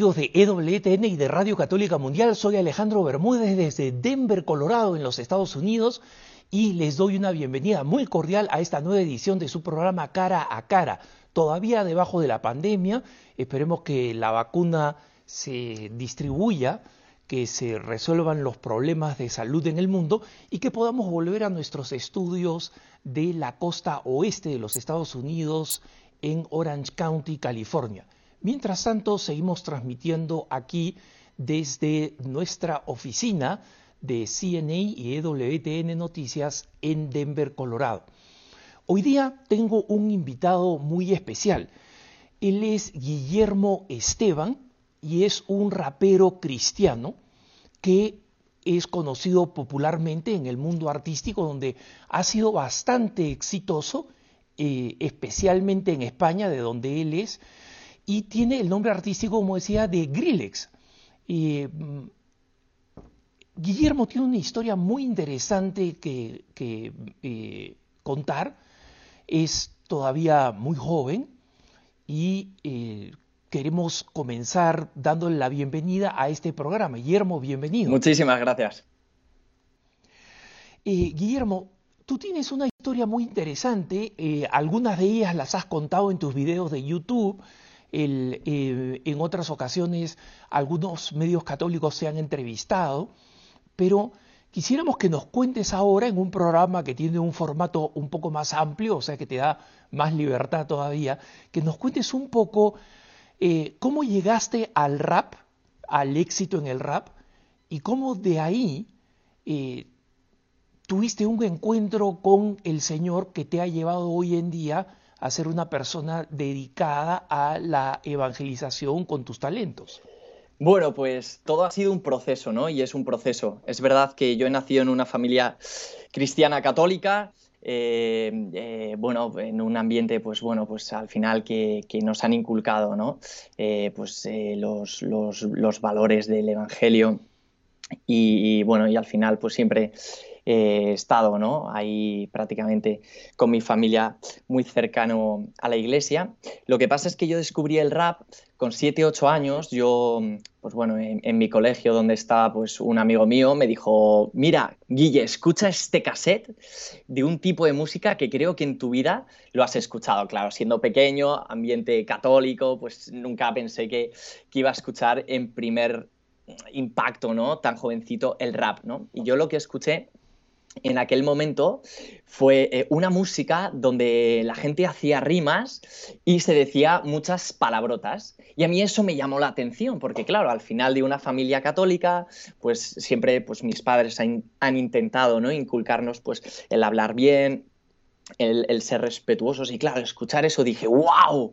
Amigos de EWTN y de Radio Católica Mundial, soy Alejandro Bermúdez desde Denver, Colorado, en los Estados Unidos, y les doy una bienvenida muy cordial a esta nueva edición de su programa Cara a Cara. Todavía debajo de la pandemia, esperemos que la vacuna se distribuya, que se resuelvan los problemas de salud en el mundo y que podamos volver a nuestros estudios de la costa oeste de los Estados Unidos en Orange County, California. Mientras tanto, seguimos transmitiendo aquí desde nuestra oficina de CNA y EWTN Noticias en Denver, Colorado. Hoy día tengo un invitado muy especial. Él es Guillermo Esteban y es un rapero cristiano que es conocido popularmente en el mundo artístico donde ha sido bastante exitoso, eh, especialmente en España, de donde él es, y tiene el nombre artístico, como decía, de Grillex. Mm, Guillermo tiene una historia muy interesante que, eh, contar. Es todavía muy joven y eh, queremos comenzar dándole la bienvenida a este programa. Guillermo, bienvenido. Muchísimas gracias. Eh, Guillermo, tú tienes una historia muy interesante. algunas de ellas las has contado en tus videos de YouTube. Eh, en otras ocasiones algunos medios católicos se han entrevistado, pero quisiéramos que nos cuentes ahora en un programa que tiene un formato un poco más amplio, o sea que te da más libertad todavía, que nos cuentes un poco eh, cómo llegaste al rap, al éxito en el rap, y cómo de ahí eh, tuviste un encuentro con el Señor que te ha llevado hoy en día a ser una persona dedicada a la evangelización con tus talentos? Bueno, pues todo ha sido un proceso, ¿no? Y es un proceso. Es verdad que yo he nacido en una familia cristiana católica, eh, eh, bueno, en un ambiente, pues bueno, pues al final que, nos han inculcado, ¿no? Eh, pues los, los, valores del Evangelio y, bueno, y al final pues siempre he estado ¿no? ahí prácticamente con mi familia muy cercano a la iglesia. Lo que pasa es que yo descubrí el rap con 7, 8 años. Yo, pues bueno, en, mi colegio donde estaba pues un amigo mío me dijo, mira, Guille, escucha este cassette de un tipo de música que creo que en tu vida lo has escuchado. Claro, siendo pequeño, ambiente católico, pues nunca pensé que, que iba a escuchar en primer impacto, ¿no? Tan jovencito el rap, ¿no? Y yo lo que escuché en aquel momento fue eh, una música donde la gente hacía rimas y se decía muchas palabrotas. Y a mí eso me llamó la atención, porque claro, al final de una familia católica, pues siempre pues, mis padres han, intentado ¿no? inculcarnos pues, el hablar bien, el, el ser respetuosos. Y claro, escuchar eso dije, wow,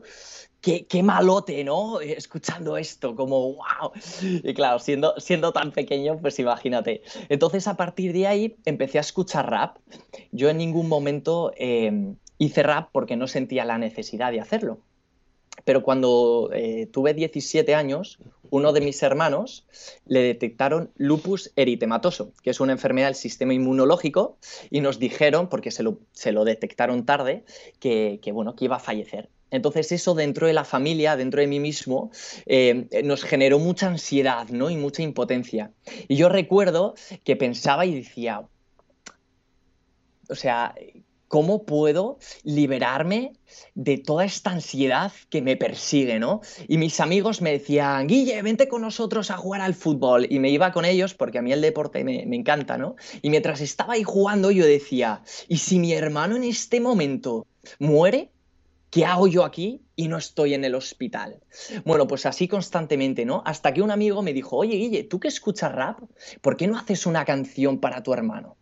qué, malote, ¿no? Escuchando esto, como wow. Y claro, siendo, siendo tan pequeño, pues imagínate. Entonces, a partir de ahí, empecé a escuchar rap. Yo en ningún momento eh, hice rap porque no sentía la necesidad de hacerlo. Pero cuando eh, tuve 17 años, uno de mis hermanos le detectaron lupus eritematoso, que es una enfermedad del sistema inmunológico, y nos dijeron, porque se lo, se lo detectaron tarde, que, que, bueno, que iba a fallecer. Entonces eso dentro de la familia, dentro de mí mismo, eh, nos generó mucha ansiedad ¿no? y mucha impotencia. Y yo recuerdo que pensaba y decía, o sea, ¿cómo puedo liberarme de toda esta ansiedad que me persigue, ¿no? Y mis amigos me decían, Guille, vente con nosotros a jugar al fútbol. Y me iba con ellos porque a mí el deporte me, me encanta, ¿no? Y mientras estaba ahí jugando yo decía, ¿y si mi hermano en este momento muere? ¿Qué hago yo aquí y no estoy en el hospital? Bueno, pues así constantemente, ¿no? Hasta que un amigo me dijo, oye, Guille, ¿tú que escuchas rap? ¿Por qué no haces una canción para tu hermano?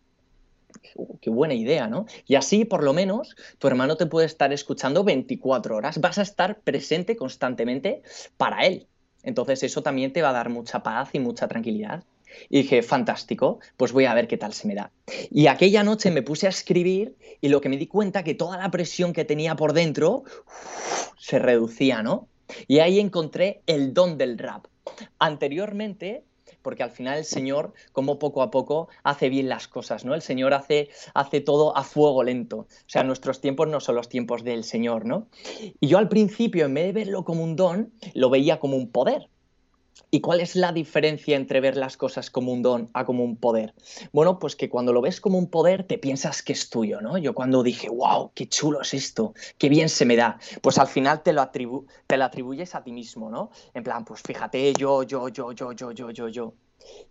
Uh, qué buena idea, ¿no? Y así, por lo menos, tu hermano te puede estar escuchando 24 horas. Vas a estar presente constantemente para él. Entonces eso también te va a dar mucha paz y mucha tranquilidad. Y dije, fantástico, pues voy a ver qué tal se me da. Y aquella noche me puse a escribir y lo que me di cuenta que toda la presión que tenía por dentro se reducía, ¿no? Y ahí encontré el don del rap. Anteriormente porque al final el Señor, como poco a poco, hace bien las cosas, ¿no? El Señor hace, hace todo a fuego lento. O sea, nuestros tiempos no son los tiempos del Señor, ¿no? Y yo al principio, en vez de verlo como un don, lo veía como un poder. ¿Y cuál es la diferencia entre ver las cosas como un don a como un poder? Bueno, pues que cuando lo ves como un poder te piensas que es tuyo, ¿no? Yo cuando dije, wow, qué chulo es esto, qué bien se me da, pues al final te lo, te lo atribuyes a ti mismo, ¿no? En plan, pues fíjate, yo, yo, yo, yo, yo, yo, yo, yo.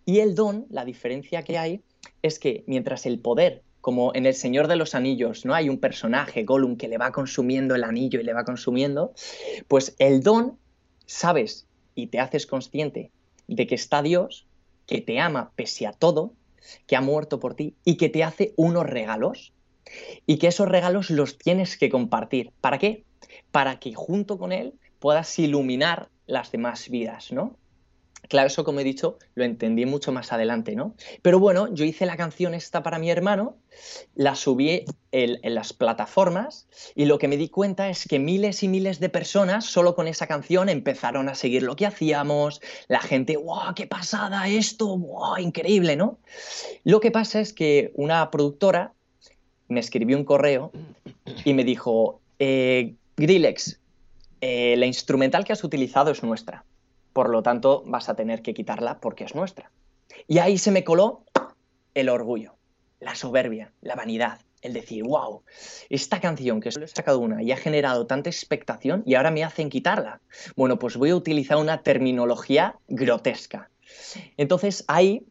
Y el don, la diferencia que hay es que mientras el poder como en El Señor de los Anillos, ¿no? Hay un personaje, Gollum, que le va consumiendo el anillo y le va consumiendo, pues el don, sabes y te haces consciente de que está Dios, que te ama pese a todo, que ha muerto por ti y que te hace unos regalos y que esos regalos los tienes que compartir. ¿Para qué? Para que junto con Él puedas iluminar las demás vidas, ¿no? Claro, eso como he dicho, lo entendí mucho más adelante, ¿no? Pero bueno, yo hice la canción esta para mi hermano, la subí en, las plataformas y lo que me di cuenta es que miles y miles de personas solo con esa canción empezaron a seguir lo que hacíamos, la gente, ¡wow, qué pasada esto! ¡wow, increíble, ¿no? Lo que pasa es que una productora me escribió un correo y me dijo, eh, Grillex, eh, la instrumental que has utilizado es nuestra por lo tanto vas a tener que quitarla porque es nuestra. Y ahí se me coló el orgullo, la soberbia, la vanidad, el decir, wow, esta canción que solo he sacado una y ha generado tanta expectación y ahora me hacen quitarla. Bueno, pues voy a utilizar una terminología grotesca. Entonces ahí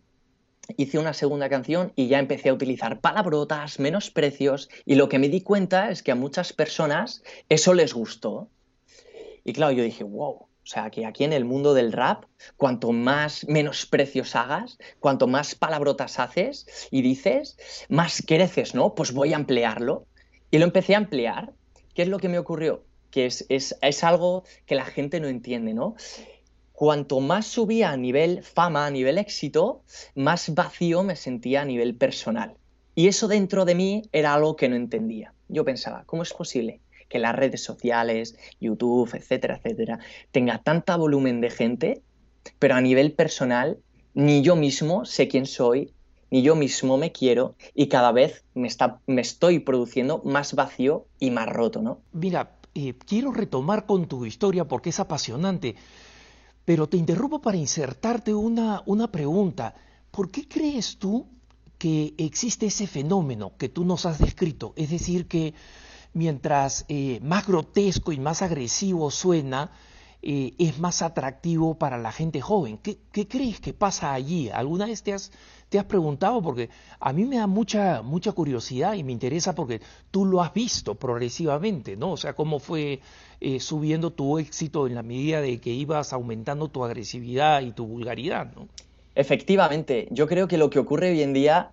hice una segunda canción y ya empecé a utilizar palabrotas, menosprecios y lo que me di cuenta es que a muchas personas eso les gustó. Y claro, yo dije, wow, o sea, que aquí en el mundo del rap, cuanto más menosprecios hagas, cuanto más palabrotas haces y dices, más creces, ¿no? Pues voy a emplearlo. Y lo empecé a emplear. ¿Qué es lo que me ocurrió? Que es, es algo que la gente no entiende, ¿no? Cuanto más subía a nivel fama, a nivel éxito, más vacío me sentía a nivel personal. Y eso dentro de mí era algo que no entendía. Yo pensaba, ¿cómo es posible que las redes sociales, YouTube, etcétera, etcétera, tenga tanta volumen de gente, pero a nivel personal, ni yo mismo sé quién soy, ni yo mismo me quiero y cada vez me, está, me estoy produciendo más vacío y más roto, ¿no? Mira, eh, quiero retomar con tu historia porque es apasionante, pero te interrumpo para insertarte una, una pregunta. ¿Por qué crees tú que existe ese fenómeno que tú nos has descrito? Es decir, que mientras eh, más grotesco y más agresivo suena, eh, es más atractivo para la gente joven. ¿Qué, crees que pasa allí? ¿Alguna vez te has, te has preguntado? Porque a mí me da mucha, mucha curiosidad y me interesa porque tú lo has visto progresivamente, ¿no? O sea, cómo fue eh, subiendo tu éxito en la medida de que ibas aumentando tu agresividad y tu vulgaridad, ¿no? Efectivamente, yo creo que lo que ocurre hoy en día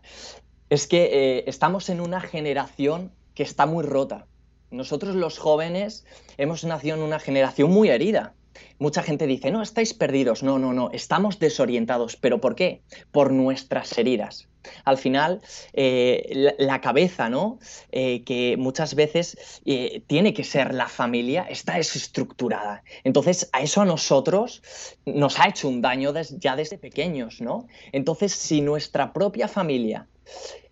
es que estamos en una generación que está muy rota. Nosotros los jóvenes hemos nacido en una generación muy herida. Mucha gente dice, no, estáis perdidos. No, no, no, estamos desorientados. ¿Pero por qué? Por nuestras heridas. Al final, eh, la, cabeza, ¿no? Eh, que muchas veces eh, tiene que ser la familia, está desestructurada. Entonces, a eso a nosotros nos ha hecho un daño ya desde pequeños, ¿no? Entonces, si nuestra propia familia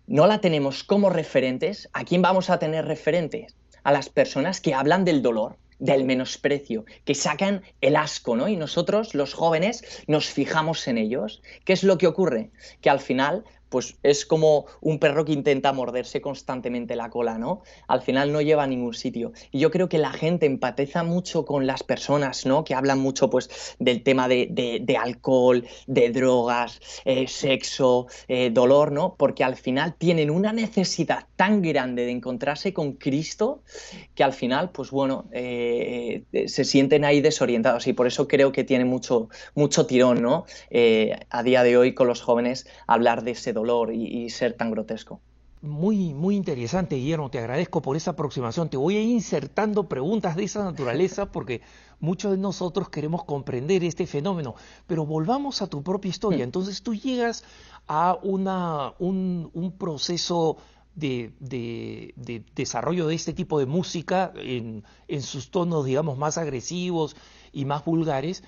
no la tenemos como referentes, ¿a quién vamos a tener referentes? A las personas que hablan del dolor, del menosprecio, que sacan el asco, ¿no? Y nosotros, los jóvenes, nos fijamos en ellos. ¿Qué es lo que ocurre? Que al final pues es como un perro que intenta morderse constantemente la cola, ¿no? Al final no lleva a ningún sitio. Y yo creo que la gente empatiza mucho con las personas, ¿no? Que hablan mucho, pues, del tema de, alcohol, de drogas, eh, sexo, eh, dolor, ¿no? Porque al final tienen una necesidad tan grande de encontrarse con Cristo que al final, pues bueno, eh, se sienten ahí desorientados y por eso creo que tiene mucho, mucho tirón, ¿no? a día de hoy con los jóvenes hablar de ese dolor dolor y, ser tan grotesco. Muy, muy interesante, Guillermo. Te agradezco por esa aproximación. Te voy a ir insertando preguntas de esa naturaleza porque muchos de nosotros queremos comprender este fenómeno. Pero volvamos a tu propia historia. Mm. Entonces tú llegas a una, un, proceso de, desarrollo de este tipo de música en, en, sus tonos, digamos, más agresivos y más vulgares.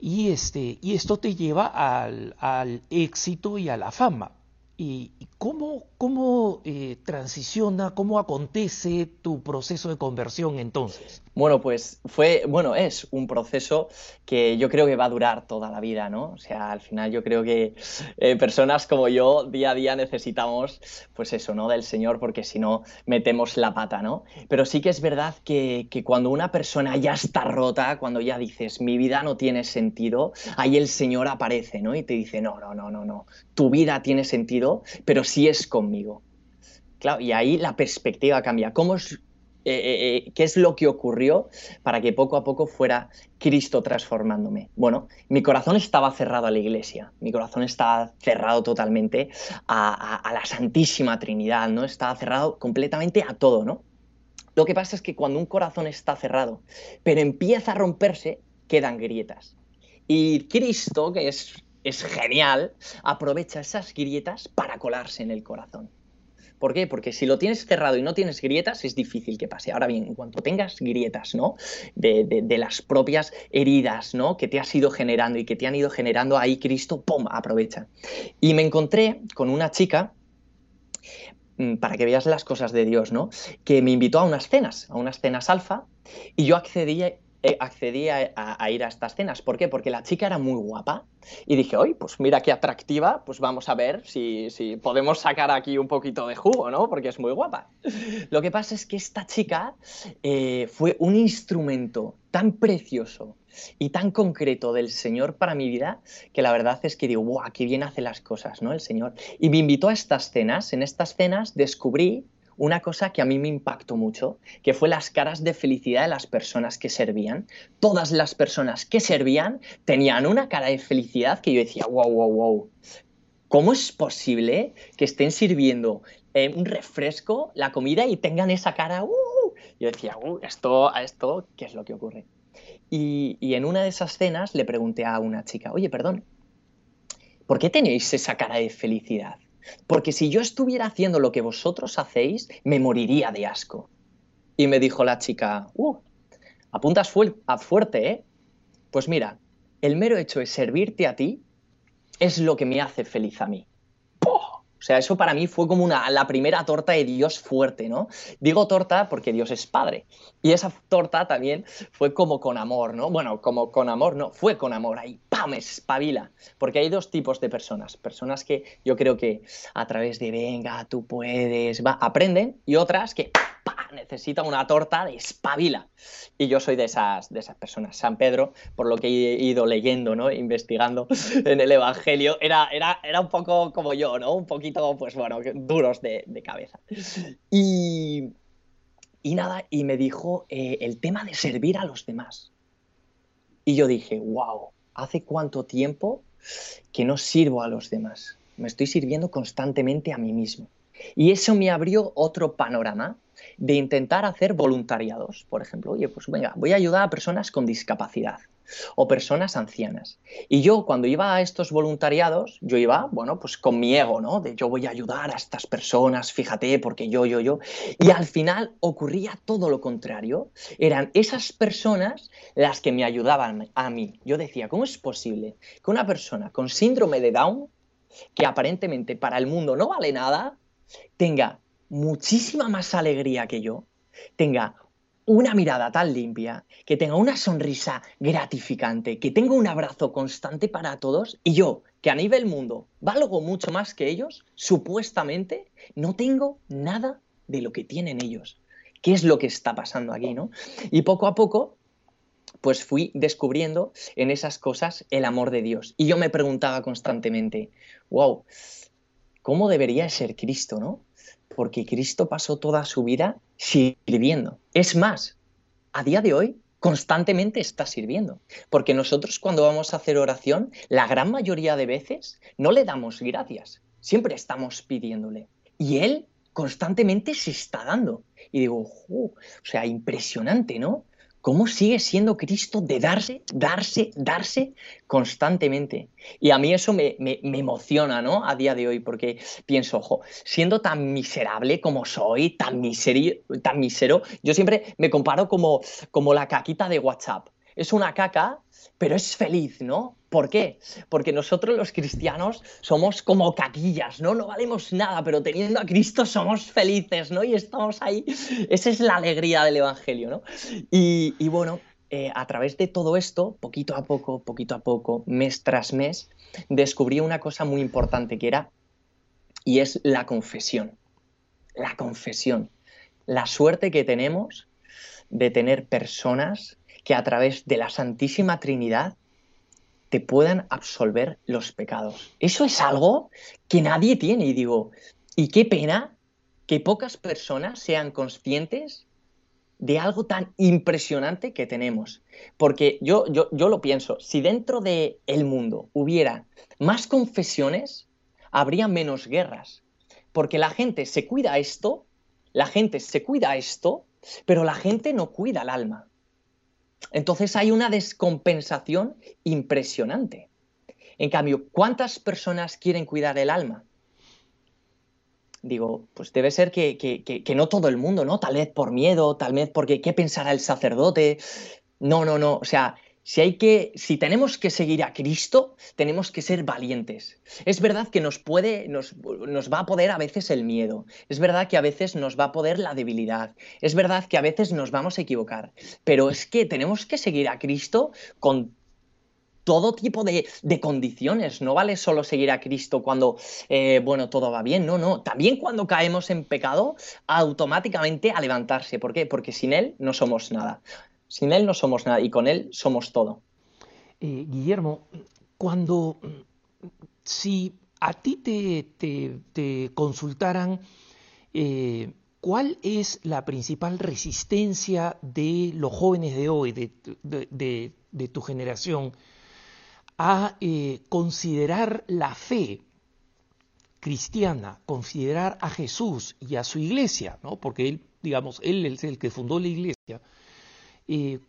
Y, este, y esto te lleva al, éxito y a la fama. ¿Y cómo, cómo eh, transiciona, cómo acontece tu proceso de conversión entonces? Bueno, pues fue, bueno, es un proceso que yo creo que va a durar toda la vida, ¿no? O sea, al final yo creo que eh, personas como yo día a día necesitamos, pues eso, ¿no? Del Señor, porque si no metemos la pata, ¿no? Pero sí que es verdad que, que cuando una persona ya está rota, cuando ya dices, mi vida no tiene sentido, ahí el Señor aparece, ¿no? Y te dice, no, no, no, no, no, tu vida tiene sentido, pero sí es conmigo. Claro, y ahí la perspectiva cambia. ¿Cómo es, eh, eh, eh, ¿Qué es lo que ocurrió para que poco a poco fuera Cristo transformándome? Bueno, mi corazón estaba cerrado a la iglesia, mi corazón estaba cerrado totalmente a, a la Santísima Trinidad, ¿no? Estaba cerrado completamente a todo, ¿no? Lo que pasa es que cuando un corazón está cerrado, pero empieza a romperse, quedan grietas. Y Cristo, que es es genial, aprovecha esas grietas para colarse en el corazón. ¿Por qué? Porque si lo tienes cerrado y no tienes grietas, es difícil que pase. Ahora bien, en cuanto tengas grietas, ¿no? De, las propias heridas, ¿no? Que te has ido generando y que te han ido generando, ahí Cristo, ¡pum!, aprovecha. Y me encontré con una chica mm, para que veas las cosas de Dios, ¿no? Que me invitó a unas cenas, a unas cenas alfa, y yo accedí eh, accedí a, ir a estas cenas. ¿Por qué? Porque la chica era muy guapa y dije, oye, pues mira qué atractiva, pues vamos a ver si, podemos sacar aquí un poquito de jugo, ¿no? Porque es muy guapa. Lo que pasa es que esta chica eh, fue un instrumento tan precioso y tan concreto del Señor para mi vida que la verdad es que digo, ¡guau! ¡Qué bien hace las cosas, ¿no? El Señor. Y me invitó a estas cenas. En estas cenas descubrí una cosa que a mí me impactó mucho, que fue las caras de felicidad de las personas que servían. Todas las personas que servían tenían una cara de felicidad que yo decía, wow, wow, wow. ¿Cómo es posible que estén sirviendo eh, un refresco, la comida y tengan esa cara? Uh, yo decía, uh, esto, a esto, ¿qué es lo que ocurre? Y, y en una de esas cenas le pregunté a una chica, oye, perdón, ¿por qué tenéis esa cara de felicidad? Porque si yo estuviera haciendo lo que vosotros hacéis, me moriría de asco. Y me dijo la chica, uh, apuntas a fuerte, ¿eh? Pues mira, el mero hecho de servirte a ti es lo que me hace feliz a mí. O sea, eso para mí fue como una, la primera torta de Dios fuerte, ¿no? Digo torta porque Dios es padre. Y esa torta también fue como con amor, ¿no? Bueno, como con amor, no, fue con amor. Ahí, ¡pam! Espabila. Porque hay dos tipos de personas. Personas que yo creo que a través de venga, tú puedes, va, aprenden. Y otras que necesita una torta de espabila. Y yo soy de esas, de esas personas. San Pedro, por lo que he ido leyendo, ¿no? investigando en el Evangelio, era, era, era un poco como yo, ¿no? Un poquito, pues bueno, duros de, cabeza. Y, y, nada, y me dijo eh, el tema de servir a los demás. Y yo dije, wow, ¿hace cuánto tiempo que no sirvo a los demás? Me estoy sirviendo constantemente a mí mismo. Y eso me abrió otro panorama de intentar hacer voluntariados, por ejemplo. Oye, pues venga, voy a ayudar a personas con discapacidad o personas ancianas. Y yo cuando iba a estos voluntariados, yo iba, bueno, pues con mi ego, ¿no? De yo voy a ayudar a estas personas, fíjate, porque yo, yo, yo. Y al final ocurría todo lo contrario. Eran esas personas las que me ayudaban a mí. Yo decía, ¿cómo es posible que una persona con síndrome de Down, que aparentemente para el mundo no vale nada, tenga muchísima más alegría que yo, tenga una mirada tan limpia, que tenga una sonrisa gratificante, que tenga un abrazo constante para todos y yo, que a nivel mundo valgo mucho más que ellos, supuestamente no tengo nada de lo que tienen ellos. ¿Qué es lo que está pasando aquí, no? Y poco a poco pues fui descubriendo en esas cosas el amor de Dios. Y yo me preguntaba constantemente, wow, ¿cómo debería ser Cristo, no? Porque Cristo pasó toda su vida sirviendo. Es más, a día de hoy constantemente está sirviendo. Porque nosotros cuando vamos a hacer oración, la gran mayoría de veces no le damos gracias, siempre estamos pidiéndole. Y Él constantemente se está dando. Y digo, o sea, impresionante, ¿no? Cómo sigue siendo Cristo de darse, darse, darse constantemente. Y a mí eso me, emociona, ¿no? A día de hoy, porque pienso, ojo, siendo tan miserable como soy, tan, tan misero, yo siempre me comparo como, como la caquita de WhatsApp. Es una caca, pero es feliz, ¿no? ¿Por qué? Porque nosotros los cristianos somos como caquillas, ¿no? No valemos nada, pero teniendo a Cristo somos felices, ¿no? Y estamos ahí. Esa es la alegría del Evangelio, ¿no? Y, bueno, eh, a través de todo esto, poquito a poco, poquito a poco, mes tras mes, descubrí una cosa muy importante que era, y es la confesión. La confesión. La suerte que tenemos de tener personas que a través de la Santísima Trinidad te puedan absolver los pecados. Eso es algo que nadie tiene y digo, y qué pena que pocas personas sean conscientes de algo tan impresionante que tenemos. Porque yo, yo, yo lo pienso, si dentro del el mundo hubiera más confesiones, habría menos guerras. Porque la gente se cuida esto, la gente se cuida esto, pero la gente no cuida el alma. Entonces hay una descompensación impresionante. En cambio, ¿cuántas personas quieren cuidar el alma? Digo, pues debe ser que, que, no todo el mundo, ¿no? Tal vez por miedo, tal vez porque qué pensará el sacerdote. No, no, no. O sea, si tenemos que seguir a Cristo, tenemos que ser valientes. Es verdad que nos puede, nos, nos, va a poder a veces el miedo. Es verdad que a veces nos va a poder la debilidad. Es verdad que a veces nos vamos a equivocar. Pero es que tenemos que seguir a Cristo con todo tipo de, condiciones. No vale solo seguir a Cristo cuando, eh, bueno, todo va bien. No, no. También cuando caemos en pecado, automáticamente a levantarse. ¿Por qué? Porque sin Él no somos nada. Sin Él no somos nada y con Él somos todo. Eh, Guillermo, cuando, si a ti te, consultaran eh, cuál es la principal resistencia de los jóvenes de hoy, de, tu generación, a eh, considerar la fe cristiana, considerar a Jesús y a su iglesia, ¿no? porque él, digamos, él es el que fundó la iglesia, eh,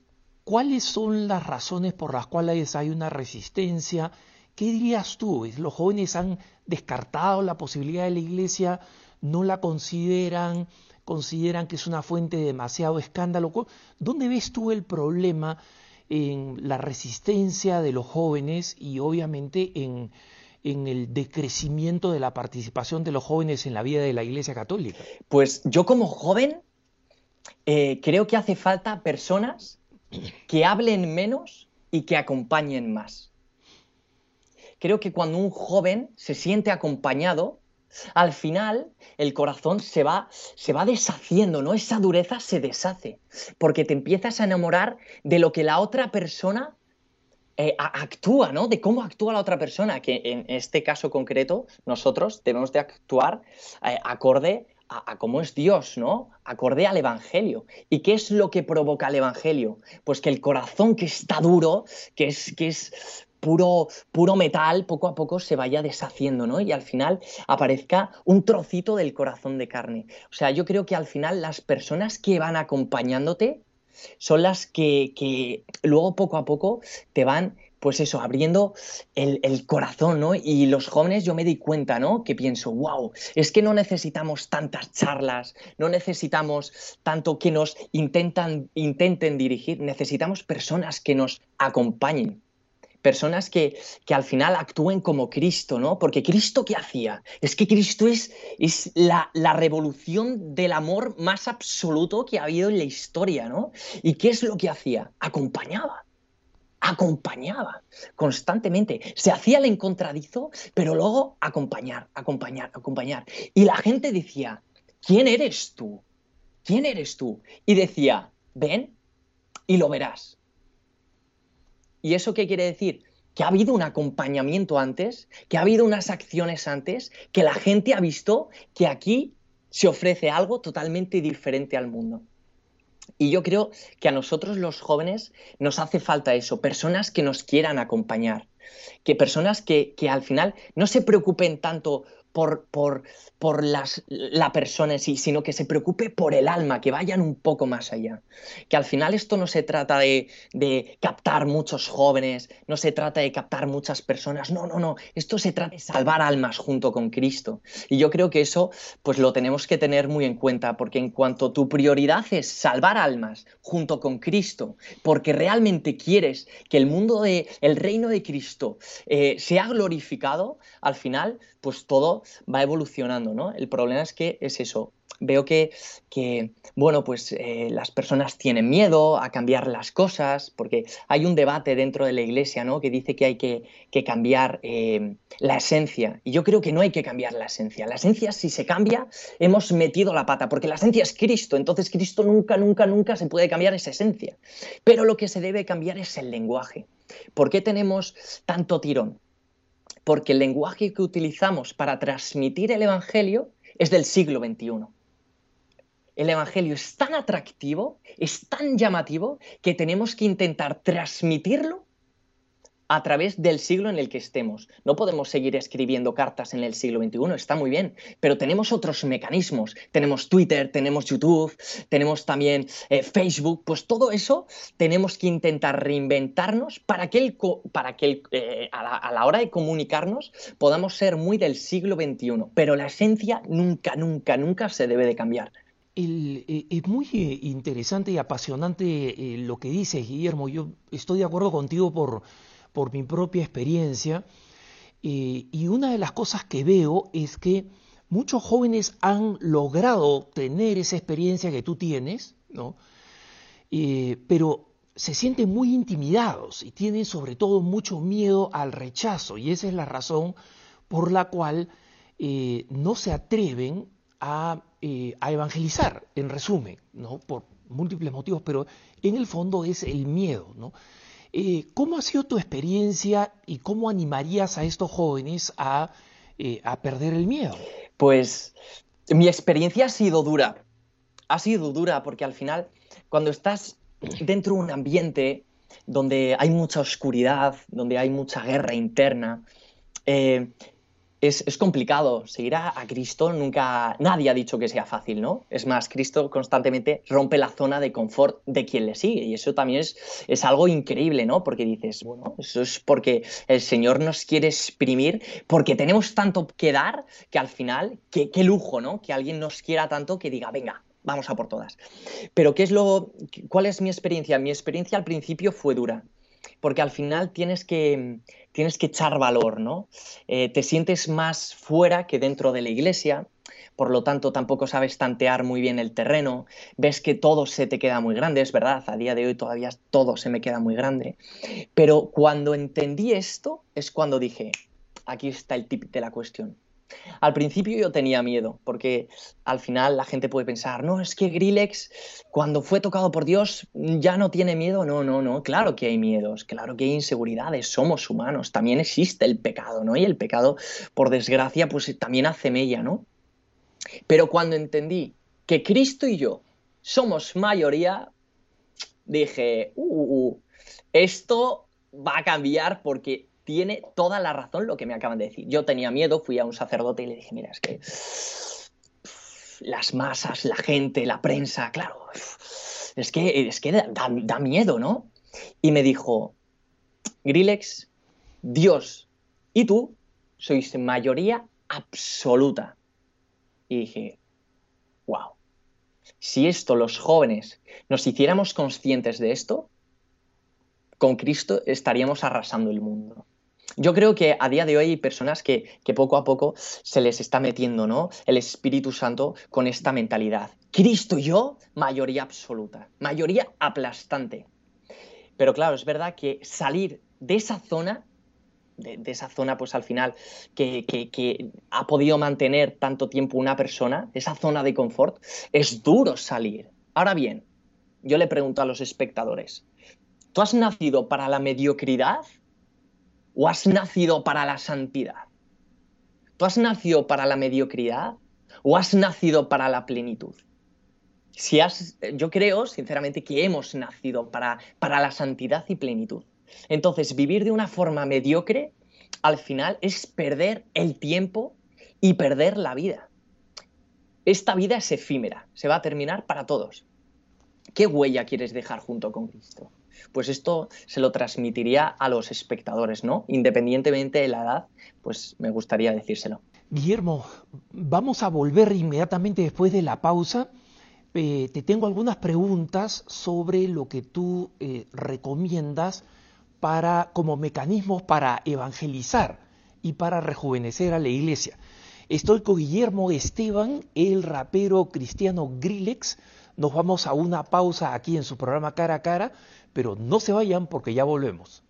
¿cuáles son las razones por las cuales hay una resistencia? ¿Qué dirías tú? ¿Los jóvenes han descartado la posibilidad de la iglesia? ¿No la consideran? ¿Consideran que es una fuente de demasiado escándalo? ¿Dónde ves tú el problema en la resistencia de los jóvenes y obviamente en, el decrecimiento de la participación de los jóvenes en la vida de la Iglesia Católica? Pues yo como joven eh, creo que hace falta personas que hablen menos y que acompañen más. Creo que cuando un joven se siente acompañado, al final el corazón se va, se va deshaciendo, ¿no? Esa dureza se deshace, porque te empiezas a enamorar de lo que la otra persona eh, actúa, ¿no? De cómo actúa la otra persona, que en este caso concreto nosotros debemos de actuar eh, acorde a, cómo es Dios, ¿no? Acorde al Evangelio. ¿Y qué es lo que provoca el Evangelio? Pues que el corazón que está duro, que es, que es puro, puro metal, poco a poco se vaya deshaciendo, ¿no? Y al final aparezca un trocito del corazón de carne. O sea, yo creo que al final las personas que van acompañándote son las que, que luego poco a poco te van pues eso, abriendo el, corazón, ¿no? Y los jóvenes yo me di cuenta, ¿no? Que pienso, wow, es que no necesitamos tantas charlas, no necesitamos tanto que nos intentan, intenten dirigir, necesitamos personas que nos acompañen. Personas que, que al final actúen como Cristo, ¿no? Porque Cristo, ¿qué hacía? Es que Cristo es, es la, la revolución del amor más absoluto que ha habido en la historia, ¿no? ¿Y qué es lo que hacía? Acompañaba acompañaba constantemente. Se hacía el encontradizo, pero luego acompañar, acompañar, acompañar. Y la gente decía, ¿quién eres tú? ¿Quién eres tú? Y decía, ven y lo verás. ¿Y eso qué quiere decir? Que ha habido un acompañamiento antes, que ha habido unas acciones antes, que la gente ha visto que aquí se ofrece algo totalmente diferente al mundo. Y yo creo que a nosotros los jóvenes nos hace falta eso, personas que nos quieran acompañar, que personas que, al final no se preocupen tanto por, las, la persona en sí, sino que se preocupe por el alma, que vayan un poco más allá. Que al final esto no se trata de, de captar muchos jóvenes, no se trata de captar muchas personas, no, no, no, esto se trata de salvar almas junto con Cristo. Y yo creo que eso pues lo tenemos que tener muy en cuenta, porque en cuanto tu prioridad es salvar almas junto con Cristo, porque realmente quieres que el mundo de, el reino de Cristo eh, sea glorificado, al final pues todo va evolucionando, ¿no? El problema es que es eso, veo que, que bueno, pues eh, las personas tienen miedo a cambiar las cosas, porque hay un debate dentro de la iglesia, ¿no? Que dice que hay que, cambiar eh, la esencia. Y yo creo que no hay que cambiar la esencia. La esencia, si se cambia, hemos metido la pata, porque la esencia es Cristo. Entonces, Cristo nunca, nunca, nunca se puede cambiar esa esencia. Pero lo que se debe cambiar es el lenguaje. ¿Por qué tenemos tanto tirón? Porque el lenguaje que utilizamos para transmitir el Evangelio es del siglo XXI el Evangelio es tan atractivo, es tan llamativo, que tenemos que intentar transmitirlo a través del siglo en el que estemos. No podemos seguir escribiendo cartas en el siglo XXI, está muy bien, pero tenemos otros mecanismos. Tenemos Twitter, tenemos YouTube, tenemos también eh, Facebook, pues todo eso tenemos que intentar reinventarnos para que, el, para que eh, a, la, hora de comunicarnos podamos ser muy del siglo XXI, pero la esencia nunca, nunca, nunca se debe de cambiar. Eh, es muy interesante y apasionante lo que dices, Guillermo. Yo estoy de acuerdo contigo por, por mi propia experiencia. y una de las cosas que veo es que muchos jóvenes han logrado tener esa experiencia que tú tienes, ¿no? pero se sienten muy intimidados y tienen sobre todo mucho miedo al rechazo. Y esa es la razón por la cual no se atreven eh, a, evangelizar, en resumen, ¿no? por múltiples motivos, pero en el fondo es el miedo. ¿no? Eh, ¿Cómo ha sido tu experiencia y cómo animarías a estos jóvenes a, eh, a perder el miedo? Pues mi experiencia ha sido dura, ha sido dura porque al final cuando estás dentro de un ambiente donde hay mucha oscuridad, donde hay mucha guerra interna, es, complicado. Seguir a, Cristo nunca. Nadie ha dicho que sea fácil, ¿no? Es más, Cristo constantemente rompe la zona de confort de quien le sigue. Y eso también es, es algo increíble, ¿no? Porque dices, bueno, eso es porque el Señor nos quiere exprimir, porque tenemos tanto que dar que al final, qué, qué lujo, ¿no? Que alguien nos quiera tanto que diga, venga, vamos a por todas. Pero ¿qué es lo, ¿cuál es mi experiencia? Mi experiencia al principio fue dura porque al final tienes que, tienes que echar valor, ¿no? Eh, te sientes más fuera que dentro de la iglesia, por lo tanto tampoco sabes tantear muy bien el terreno, ves que todo se te queda muy grande, es verdad, a día de hoy todavía todo se me queda muy grande, pero cuando entendí esto es cuando dije, aquí está el tip de la cuestión. Al principio yo tenía miedo, porque al final la gente puede pensar, no, es que Grillex cuando fue tocado por Dios ya no tiene miedo. No, no, no, claro que hay miedos, claro que hay inseguridades, somos humanos, también existe el pecado, ¿no? Y el pecado, por desgracia, pues también hace mella, ¿no? Pero cuando entendí que Cristo y yo somos mayoría, dije, uh, uh, uh esto va a cambiar porque tiene toda la razón lo que me acaban de decir. Yo tenía miedo, fui a un sacerdote y le dije, mira, es que las masas, la gente, la prensa, claro, es que, es que da, miedo, ¿no? Y me dijo, Grillex, Dios y tú sois mayoría absoluta. Y dije, wow, si esto los jóvenes nos hiciéramos conscientes de esto, con Cristo estaríamos arrasando el mundo. Yo creo que a día de hoy hay personas que, poco a poco se les está metiendo ¿no? el Espíritu Santo con esta mentalidad. Cristo y yo, mayoría absoluta, mayoría aplastante. Pero claro, es verdad que salir de esa zona, de, esa zona pues al final que, que, ha podido mantener tanto tiempo una persona, esa zona de confort, es duro salir. Ahora bien, yo le pregunto a los espectadores, ¿tú has nacido para la mediocridad ¿O has nacido para la santidad? ¿Tú has nacido para la mediocridad o has nacido para la plenitud? Si has, yo creo, sinceramente, que hemos nacido para, para la santidad y plenitud. Entonces, vivir de una forma mediocre, al final, es perder el tiempo y perder la vida. Esta vida es efímera, se va a terminar para todos. ¿Qué huella quieres dejar junto con Cristo? Pues esto se lo transmitiría a los espectadores, ¿no? Independientemente de la edad, pues me gustaría decírselo. Guillermo, vamos a volver inmediatamente después de la pausa. Eh, te tengo algunas preguntas sobre lo que tú eh, recomiendas para, como mecanismos para evangelizar y para rejuvenecer a la iglesia. Estoy con Guillermo Esteban, el rapero cristiano Grillex. Nos vamos a una pausa aquí en su programa Cara a Cara, pero no se vayan porque ya volvemos.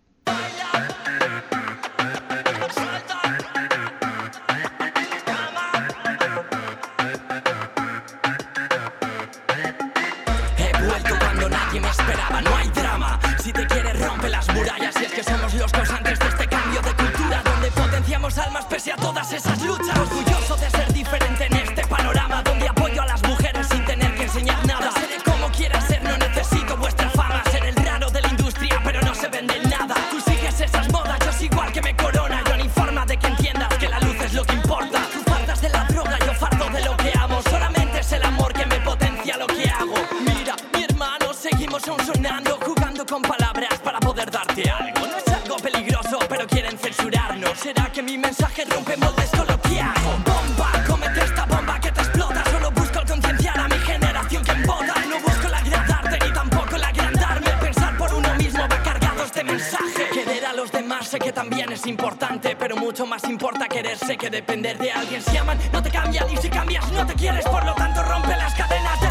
He vuelto cuando nadie me esperaba, no hay drama. Si te quieres rompe las murallas y es que somos los causantes de este cambio de cultura donde potenciamos almas pese a todas esas luchas. ¿Será que mi mensaje rompe moldes con lo? Bomba, cómete esta bomba que te explota. Solo busco el concienciar a mi generación que embota. No busco el agradarte ni tampoco el agrandarme. Pensar por uno mismo va cargado este mensaje. Querer a los demás sé que también es importante, pero mucho más importa quererse que depender de alguien. Si aman, no te cambian y si cambias, no te quieres. Por lo tanto, rompe las cadenas de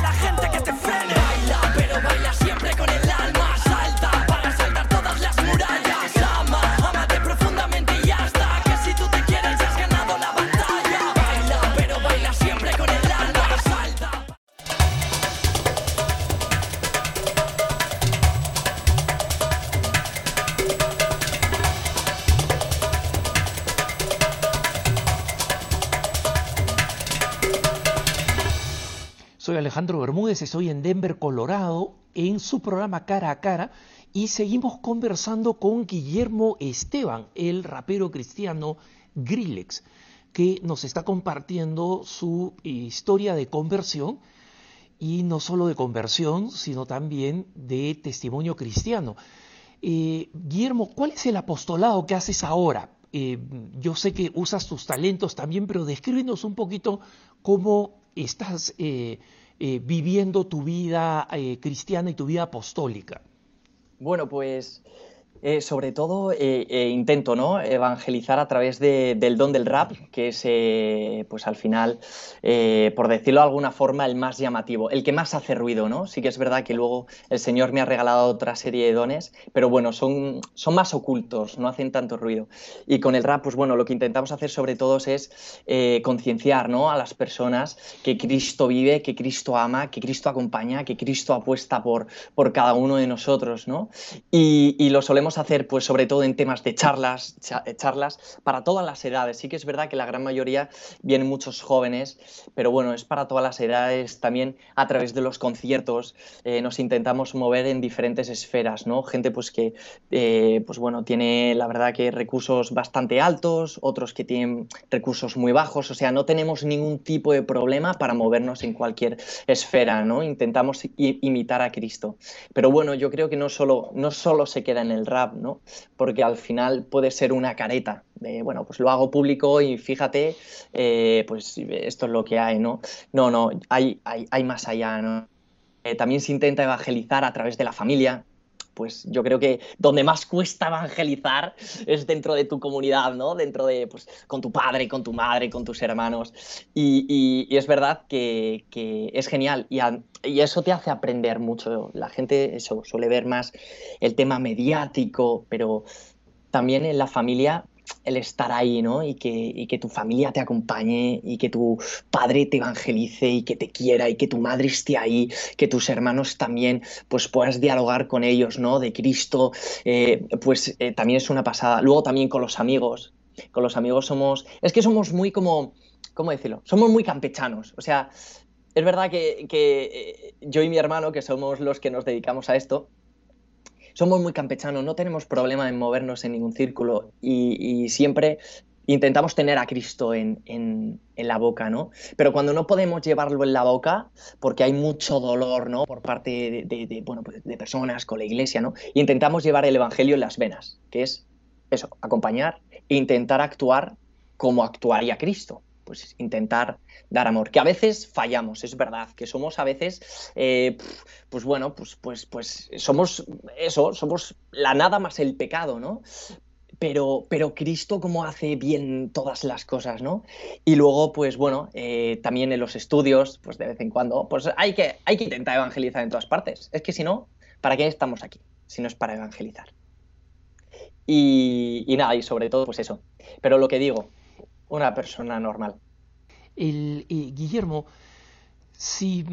Alejandro Bermúdez, estoy en Denver, Colorado, en su programa Cara a Cara y seguimos conversando con Guillermo Esteban, el rapero cristiano Grillex, que nos está compartiendo su historia de conversión y no solo de conversión, sino también de testimonio cristiano. Eh, Guillermo, ¿cuál es el apostolado que haces ahora? Eh, yo sé que usas tus talentos también, pero descríbenos un poquito cómo estás eh, eh, viviendo tu vida eh, cristiana y tu vida apostólica. Bueno, pues eh, sobre todo eh, eh, intento ¿no? evangelizar a través de- del don del rap, que es, pues al final, por decirlo de alguna forma, el más llamativo, el que más hace ruido, ¿no? Sí que es verdad que luego el Señor me ha regalado otra serie de dones, pero bueno, son, son más ocultos, no hacen tanto ruido. Y con el rap, pues bueno, lo que intentamos hacer sobre todo es concienciar ¿no? a las personas que Cristo vive, que Cristo ama, que Cristo acompaña, que Cristo apuesta por, por cada uno de nosotros, ¿no? Y lo solemos hacer, pues sobre todo en temas de charlas, cha- eh, charlas para todas las edades. Sí que es verdad que la gran mayoría vienen muchos jóvenes, pero bueno, es para todas las edades. También a través de los conciertos eh, nos intentamos mover en diferentes esferas, ¿no? Gente pues que, eh, pues bueno, tiene la verdad que recursos bastante altos, otros que tienen recursos muy bajos, o sea, no tenemos ningún tipo de problema para movernos en cualquier esfera, ¿no? Intentamos imitar a Cristo. Pero bueno, yo creo que no solo, no solo se queda en el ¿no? Porque al final puede ser una careta. De, bueno, pues lo hago público y fíjate, eh, pues esto es lo que hay, ¿no? No, no, hay, hay, hay más allá, ¿no? Eh, también se intenta evangelizar a través de la familia. Pues yo creo que donde más cuesta evangelizar es dentro de tu comunidad, ¿no? Dentro de, pues, con tu padre, con tu madre, con tus hermanos. Y, es verdad que, es genial y, y eso te hace aprender mucho. La gente eso, suele ver más el tema mediático, pero también en la familia el estar ahí, ¿no? Y que, y que tu familia te acompañe y que tu padre te evangelice y que te quiera y que tu madre esté ahí, que tus hermanos también, pues puedas dialogar con ellos, ¿no? De Cristo, eh, pues eh, también es una pasada. Luego también con los amigos. Con los amigos somos, es que somos muy como, ¿cómo decirlo? Somos muy campechanos. O sea, es verdad que, que eh, yo y mi hermano, que somos los que nos dedicamos a esto, somos muy campechanos, no tenemos problema en movernos en ningún círculo y, siempre intentamos tener a Cristo en, la boca, ¿no? Pero cuando no podemos llevarlo en la boca, porque hay mucho dolor, ¿no? Por parte de, bueno, pues de personas con la iglesia, ¿no? intentamos llevar el Evangelio en las venas, que es eso, acompañar e intentar actuar como actuaría Cristo. Pues intentar dar amor, que a veces fallamos, es verdad, que somos a veces, eh, pues bueno, pues, pues, pues somos eso, somos la nada más el pecado, ¿no? pero, pero Cristo cómo hace bien todas las cosas, ¿no? Y luego, pues bueno, eh, también en los estudios, pues de vez en cuando, pues hay que, hay que intentar evangelizar en todas partes. Es que si no, ¿para qué estamos aquí? Si no es para evangelizar. Y, nada, y sobre todo, pues eso. Pero lo que digo, una persona normal. El, eh, Guillermo, si,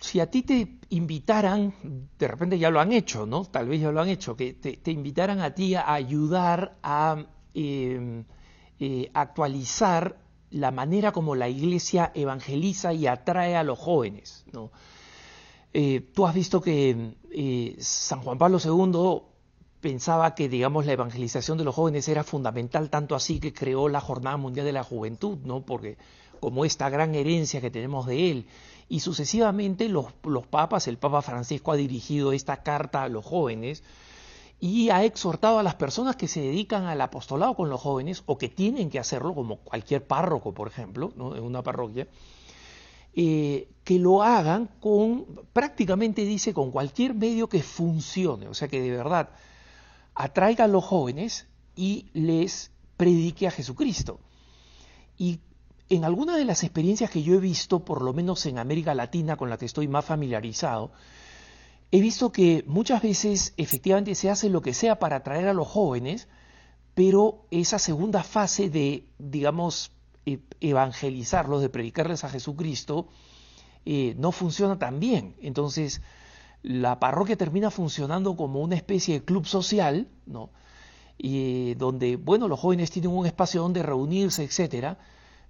si, a ti te invitaran, de repente ya lo han hecho, ¿no? Tal vez ya lo han hecho, que te, invitaran a ti a ayudar a em, eh, actualizar la manera como la iglesia evangeliza y atrae a los jóvenes, ¿no? Eh, tú has visto que eh, San Juan Pablo II pensaba que, digamos, la evangelización de los jóvenes era fundamental, tanto así que creó la Jornada Mundial de la Juventud, ¿no? Porque como esta gran herencia que tenemos de él, y sucesivamente los, papas, el Papa Francisco ha dirigido esta carta a los jóvenes y ha exhortado a las personas que se dedican al apostolado con los jóvenes o que tienen que hacerlo, como cualquier párroco, por ejemplo, en una parroquia, eh, que lo hagan con, prácticamente dice, con cualquier medio que funcione, o sea, que de verdad atraiga a los jóvenes y les predique a Jesucristo. Y en alguna de las experiencias que yo he visto, por lo menos en América Latina, con la que estoy más familiarizado, he visto que muchas veces efectivamente se hace lo que sea para atraer a los jóvenes, pero esa segunda fase de, digamos, e, evangelizarlos, de predicarles a Jesucristo, eh, no funciona tan bien. Entonces, la parroquia termina funcionando como una especie de club social, ¿no? Y, donde, bueno, los jóvenes tienen un espacio donde reunirse, etcétera,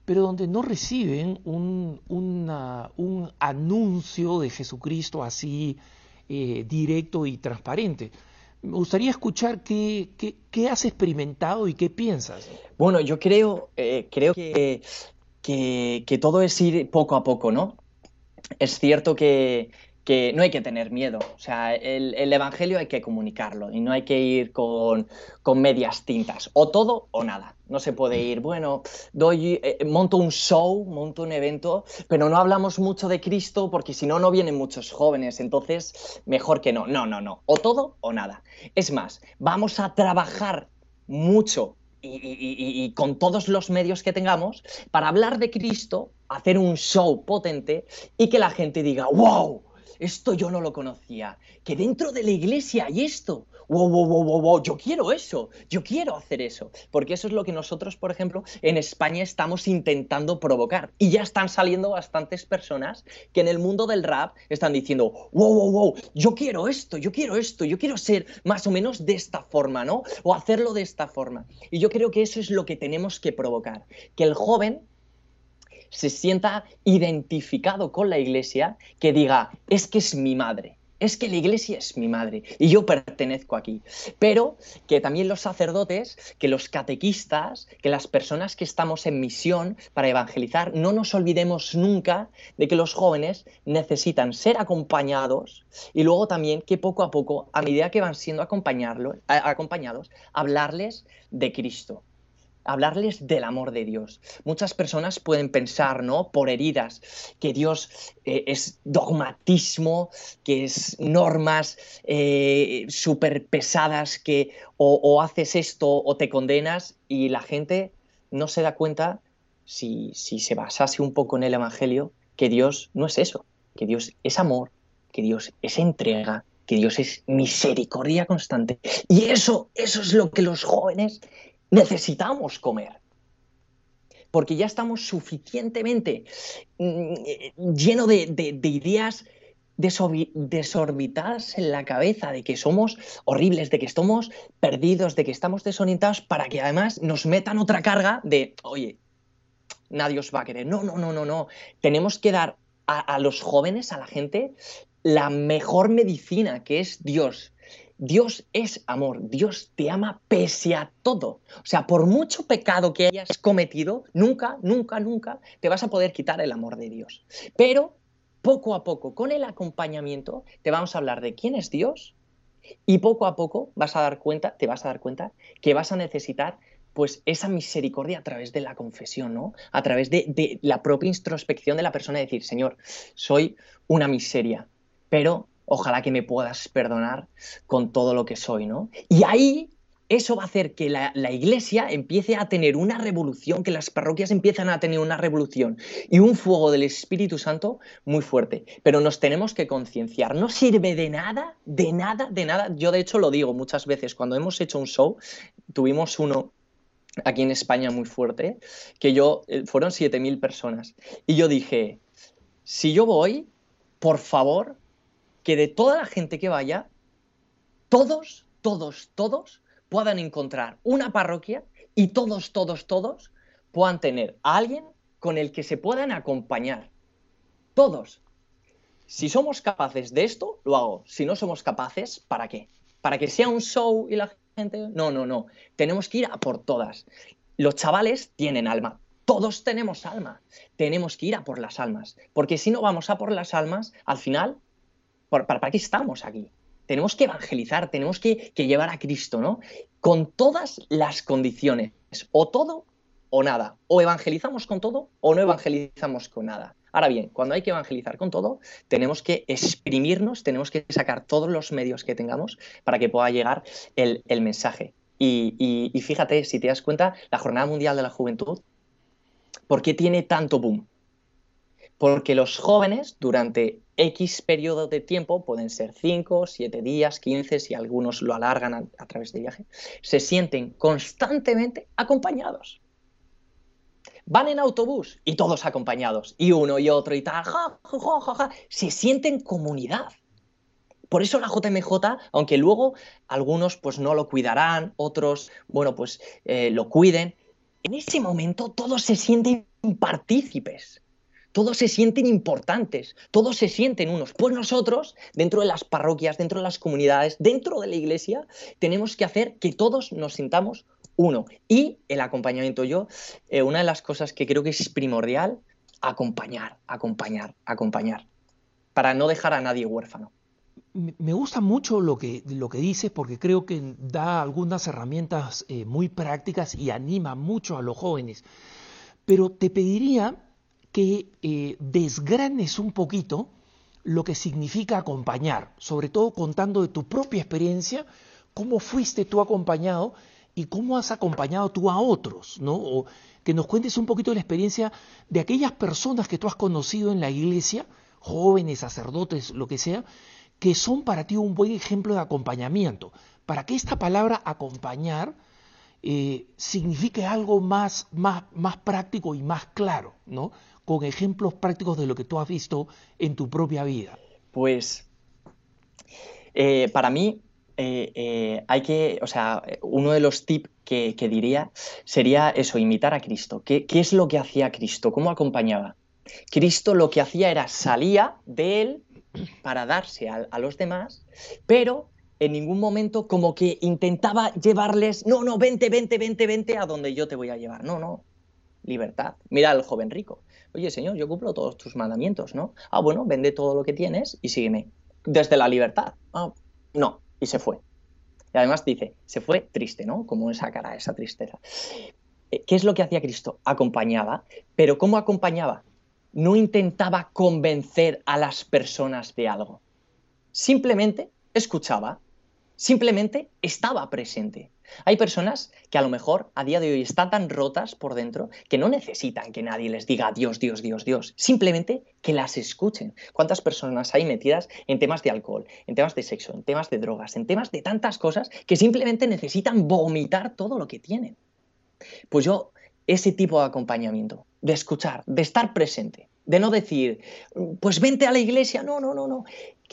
pero donde no reciben un, un anuncio de Jesucristo así eh, directo y transparente. Me gustaría escuchar qué, qué, has experimentado y qué piensas. Bueno, yo creo, eh, creo que, que, que, todo es ir poco a poco, ¿no? Es cierto que, que no hay que tener miedo. O sea, el, Evangelio hay que comunicarlo y no hay que ir con, medias tintas. O todo o nada. No se puede ir, bueno, doy, eh, monto un show, monto un evento, pero no hablamos mucho de Cristo porque si no, no vienen muchos jóvenes. Entonces, mejor que no. No, no, no. O todo o nada. Es más, vamos a trabajar mucho y, con todos los medios que tengamos para hablar de Cristo, hacer un show potente y que la gente diga, wow, esto yo no lo conocía, que dentro de la iglesia hay esto. Wow, wow, wow, wow, yo quiero eso, yo quiero hacer eso, porque eso es lo que nosotros, por ejemplo, en España estamos intentando provocar. Y ya están saliendo bastantes personas que en el mundo del rap están diciendo, wow, wow, wow, yo quiero esto, yo quiero esto, yo quiero ser más o menos de esta forma, ¿no? O hacerlo de esta forma. Y yo creo que eso es lo que tenemos que provocar, que el joven se sienta identificado con la iglesia, que diga, es que es mi madre, es que la iglesia es mi madre y yo pertenezco aquí. Pero que también los sacerdotes, que los catequistas, que las personas que estamos en misión para evangelizar, no nos olvidemos nunca de que los jóvenes necesitan ser acompañados y luego también que poco a poco, a medida que van siendo acompañados, hablarles de Cristo hablarles del amor de Dios. Muchas personas pueden pensar, ¿no? Por heridas, que Dios eh, es dogmatismo, que es normas eh, súper pesadas, que o, haces esto o te condenas y la gente no se da cuenta, si, si se basase un poco en el Evangelio, que Dios no es eso, que Dios es amor, que Dios es entrega, que Dios es misericordia constante. Y eso, eso es lo que los jóvenes necesitamos comer. Porque ya estamos suficientemente mm, llenos de, ideas desorbitadas en la cabeza, de que somos horribles, de que estamos perdidos, de que estamos desorientados, para que además nos metan otra carga de, oye, nadie os va a querer. No, no, no, no, no. Tenemos que dar a los jóvenes, a la gente, la mejor medicina, que es Dios. Dios es amor, Dios te ama pese a todo. O sea, por mucho pecado que hayas cometido, nunca, nunca, nunca te vas a poder quitar el amor de Dios. Pero poco a poco, con el acompañamiento, te vamos a hablar de quién es Dios y poco a poco vas a dar cuenta, te vas a dar cuenta que vas a necesitar pues esa misericordia a través de la confesión, ¿no? A través de, de la propia introspección de la persona, decir, Señor, soy una miseria, pero ojalá que me puedas perdonar con todo lo que soy, ¿no? Y ahí eso va a hacer que la, iglesia empiece a tener una revolución, que las parroquias empiezan a tener una revolución y un fuego del Espíritu Santo muy fuerte. Pero nos tenemos que concienciar, no sirve de nada, de nada, de nada. Yo de hecho lo digo muchas veces, cuando hemos hecho un show, tuvimos uno aquí en España muy fuerte, que yo, eh, fueron 7.000 personas. Y yo dije, si yo voy, por favor, que de toda la gente que vaya, todos, todos, todos puedan encontrar una parroquia y todos, todos, todos puedan tener a alguien con el que se puedan acompañar. Todos. Si somos capaces de esto, lo hago. Si no somos capaces, ¿para qué? ¿Para que sea un show y la gente? No, no, no. Tenemos que ir a por todas. Los chavales tienen alma. Todos tenemos alma. Tenemos que ir a por las almas. Porque si no vamos a por las almas, al final ¿Para, qué estamos aquí? Tenemos que evangelizar, tenemos que, llevar a Cristo, ¿no? Con todas las condiciones, o todo o nada. O evangelizamos con todo o no evangelizamos con nada. Ahora bien, cuando hay que evangelizar con todo, tenemos que exprimirnos, tenemos que sacar todos los medios que tengamos para que pueda llegar el, mensaje. Y, y, fíjate, si te das cuenta, la Jornada Mundial de la Juventud, ¿por qué tiene tanto boom? Porque los jóvenes durante X periodo de tiempo, pueden ser 5, 7 días, 15, si algunos lo alargan a, través de viaje, se sienten constantemente acompañados. Van en autobús y todos acompañados, y uno y otro y tal, ja, ja, ja, se sienten comunidad. Por eso la JMJ, aunque luego algunos pues no lo cuidarán, otros, bueno, pues eh, lo cuiden, en ese momento todos se sienten partícipes todos se sienten importantes, todos se sienten unos. Pues nosotros, dentro de las parroquias, dentro de las comunidades, dentro de la iglesia, tenemos que hacer que todos nos sintamos uno. Y el acompañamiento, yo, eh, una de las cosas que creo que es primordial, acompañar, acompañar, acompañar, para no dejar a nadie huérfano. Me gusta mucho lo que, lo que dices porque creo que da algunas herramientas eh, muy prácticas y anima mucho a los jóvenes. Pero te pediría que eh, desgranes un poquito lo que significa acompañar, sobre todo contando de tu propia experiencia, cómo fuiste tú acompañado y cómo has acompañado tú a otros, ¿no? O que nos cuentes un poquito de la experiencia de aquellas personas que tú has conocido en la iglesia, jóvenes, sacerdotes, lo que sea, que son para ti un buen ejemplo de acompañamiento, para que esta palabra acompañar eh, signifique algo más, más, más práctico y más claro, ¿no? Con ejemplos prácticos de lo que tú has visto en tu propia vida? Pues eh, para mí eh, eh, hay que, o sea, uno de los tips que, diría sería eso, imitar a Cristo. ¿Qué, es lo que hacía Cristo? ¿Cómo acompañaba? Cristo lo que hacía era salía de él para darse a, a los demás, pero en ningún momento como que intentaba llevarles, no, no, vente, vente, vente, vente a donde yo te voy a llevar. No, no, libertad. Mira al joven rico oye Señor, yo cumplo todos tus mandamientos, ¿no? Ah, bueno, vende todo lo que tienes y sígueme. Desde la libertad. Ah, no, y se fue. Y además dice, se fue triste, ¿no? Como esa cara, esa tristeza. Eh, ¿Qué es lo que hacía Cristo? Acompañaba, pero ¿cómo acompañaba? No intentaba convencer a las personas de algo. Simplemente escuchaba, simplemente estaba presente. Hay personas que a lo mejor a día de hoy están tan rotas por dentro que no necesitan que nadie les diga Dios, Dios, Dios, Dios. Simplemente que las escuchen. ¿Cuántas personas hay metidas en temas de alcohol, en temas de sexo, en temas de drogas, en temas de tantas cosas que simplemente necesitan vomitar todo lo que tienen? Pues yo, ese tipo de acompañamiento, de escuchar, de estar presente, de no decir, pues vente a la iglesia, no, no, no, no,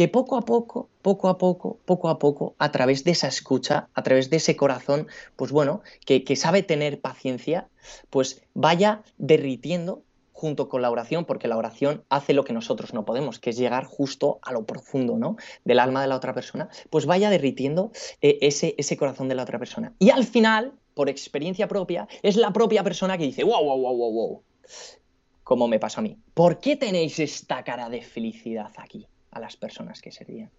que poco a poco, poco a poco, poco a poco, a través de esa escucha, a través de ese corazón, pues bueno, que, sabe tener paciencia, pues vaya derritiendo junto con la oración, porque la oración hace lo que nosotros no podemos, que es llegar justo a lo profundo ¿no? del alma de la otra persona, pues vaya derritiendo eh, ese, ese corazón de la otra persona. Y al final, por experiencia propia, es la propia persona que dice, wow, wow, wow, wow, wow, como me pasa a mí. ¿Por qué tenéis esta cara de felicidad aquí a las personas que servían?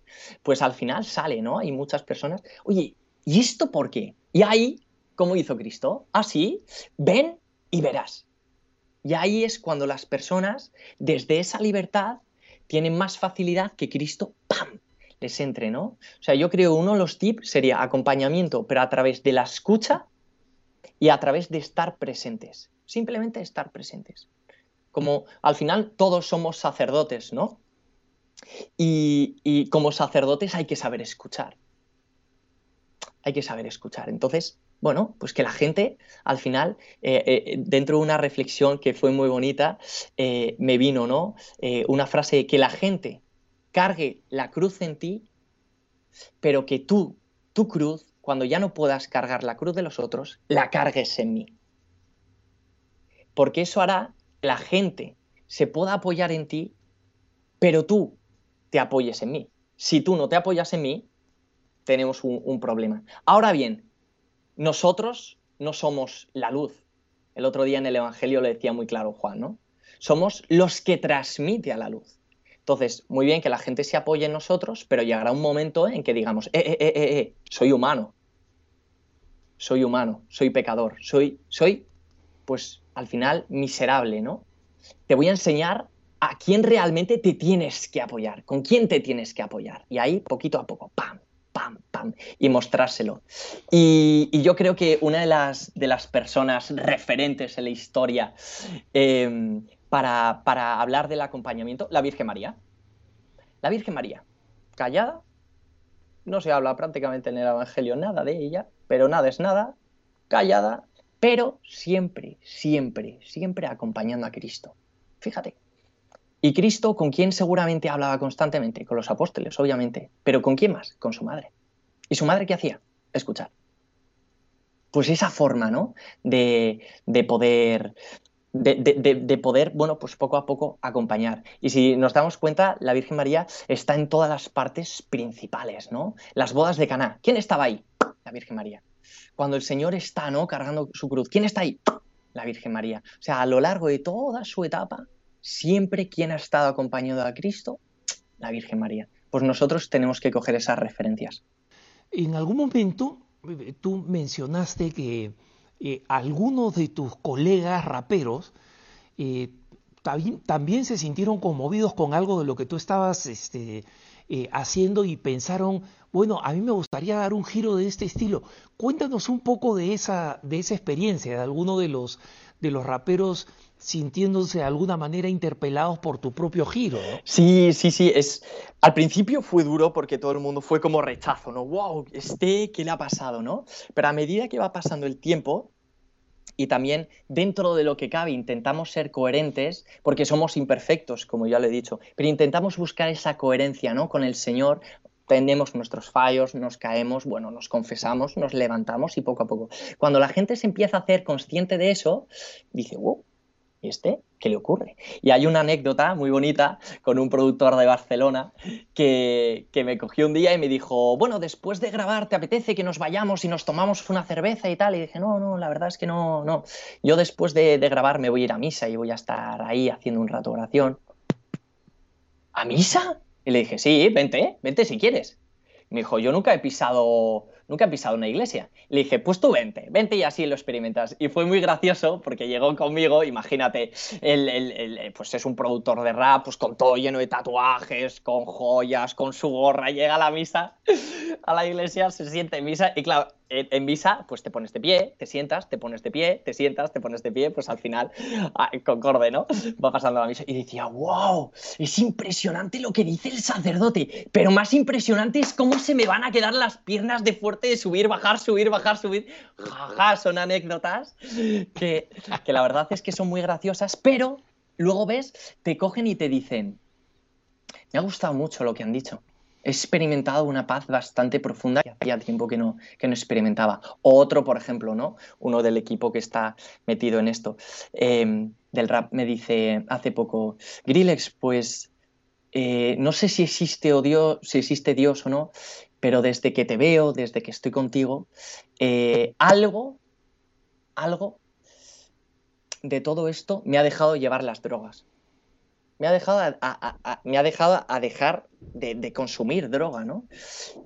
Pues al final sale, ¿no? Hay muchas personas, oye, ¿y esto por qué? Y ahí, ¿cómo hizo Cristo? Así, ven y verás. Y ahí es cuando las personas, desde esa libertad, tienen más facilidad que Cristo, ¡pam!, les entre, ¿no? O sea, yo creo uno de los tips sería acompañamiento, pero a través de la escucha y a través de estar presentes. Simplemente estar presentes. Como al final todos somos sacerdotes, ¿no? Y, como sacerdotes hay que saber escuchar. Hay que saber escuchar. Entonces, bueno, pues que la gente al final, eh, eh, dentro de una reflexión que fue muy bonita, eh, me vino, ¿no? una frase de que la gente cargue la cruz en ti, pero que tú, tu cruz, cuando ya no puedas cargar la cruz de los otros, la cargues en mí. Porque eso hará que la gente se pueda apoyar en ti, pero tú te apoyes en mí. Si tú no te apoyas en mí, tenemos un problema. Ahora bien, nosotros no somos la luz. El otro día en el Evangelio le decía muy claro Juan, ¿no? Somos los que transmite a la luz. Entonces, muy bien que la gente se apoye en nosotros, pero llegará un momento en que digamos, eh, eh, eh, eh, eh soy humano, soy humano, soy pecador, soy, soy, pues al final, miserable, ¿no? Te voy a enseñar a quién realmente te tienes que apoyar, con quién te tienes que apoyar. Y ahí, poquito a poco, ¡pam! pam, pam, y mostrárselo. Y, yo creo que una de las, de las personas referentes en la historia em, para, para hablar del acompañamiento, la Virgen María. La Virgen María, callada, no se habla prácticamente en el Evangelio nada de ella, pero nada es nada, callada, pero siempre, siempre, siempre acompañando a Cristo. Fíjate, y Cristo, ¿con quién seguramente hablaba constantemente? Con los apóstoles, obviamente. ¿Pero con quién más? Con su madre. ¿Y su madre qué hacía? Escuchar. Pues esa forma, ¿no? De, poder. De, poder, bueno, pues poco a poco acompañar. Y si nos damos cuenta, la Virgen María está en todas las partes principales, ¿no? Las bodas de Caná. ¿Quién estaba ahí? La Virgen María. Cuando el Señor está, ¿no? Cargando su cruz. ¿Quién está ahí? La Virgen María. O sea, a lo largo de toda su etapa, siempre quien ha estado acompañado a Cristo, la Virgen María. Pues nosotros tenemos que coger esas referencias. En algún momento eh, tú mencionaste que eh, algunos de tus colegas raperos eh, también, se sintieron conmovidos con algo de lo que tú estabas este, haciendo y pensaron, bueno, a mí me gustaría dar un giro de este estilo. Cuéntanos un poco de esa, de esa experiencia, de alguno de los, de los raperos sintiéndose de alguna manera interpelados por tu propio giro. Sí, sí, sí. Es... Al principio fue duro porque todo el mundo fue como rechazo, ¿no? ¡Wow! Este, ¿qué le ha pasado, no? Pero a medida que va pasando el tiempo, y también dentro de lo que cabe intentamos ser coherentes, porque somos imperfectos, como ya lo he dicho, pero intentamos buscar esa coherencia ¿no? con el Señor. Tenemos nuestros fallos, nos caemos, bueno, nos confesamos, nos levantamos y poco a poco. Cuando la gente se empieza a hacer consciente de eso, dice, wow, ¿y este qué le ocurre? Y hay una anécdota muy bonita con un productor de Barcelona que, me cogió un día y me dijo, bueno, después de grabar, ¿te apetece que nos vayamos y nos tomamos una cerveza y tal? Y dije, no, no, la verdad es que no, no. Yo después de, de grabar me voy a ir a misa y voy a estar ahí haciendo un rato oración. ¿A misa? Y le dije, sí, vente, vente si quieres. Me dijo, yo nunca he pisado nunca he pisado una iglesia. Le dije, pues tú vente, vente y así lo experimentas. Y fue muy gracioso porque llegó conmigo, imagínate, él, pues es un productor de rap, pues con todo lleno de tatuajes, con joyas, con su gorra, llega a la misa, a la iglesia, se siente en misa y claro, en misa, pues te pones de pie, te sientas, te pones de pie, te sientas, te pones de pie, pues al final, ah, concorde, ¿no? Va pasando la misa y decía, wow, es impresionante lo que dice el sacerdote, pero más impresionante es cómo se me van a quedar las piernas de fuerte de subir, bajar, subir, bajar, subir. Jaja, son anécdotas que, que la verdad es que son muy graciosas, pero luego ves, te cogen y te dicen, me ha gustado mucho lo que han dicho. He experimentado una paz bastante profunda que hacía tiempo que no, que no experimentaba. Otro, por ejemplo, ¿no? Uno del equipo que está metido en esto, em, del rap, me dice hace poco, Grillex, pues eh, no sé si existe, Dios, si existe Dios o no, pero desde que te veo, desde que estoy contigo, eh, algo, algo de todo esto me ha dejado llevar las drogas me ha dejado a, me ha dejado a dejar de, consumir droga, ¿no?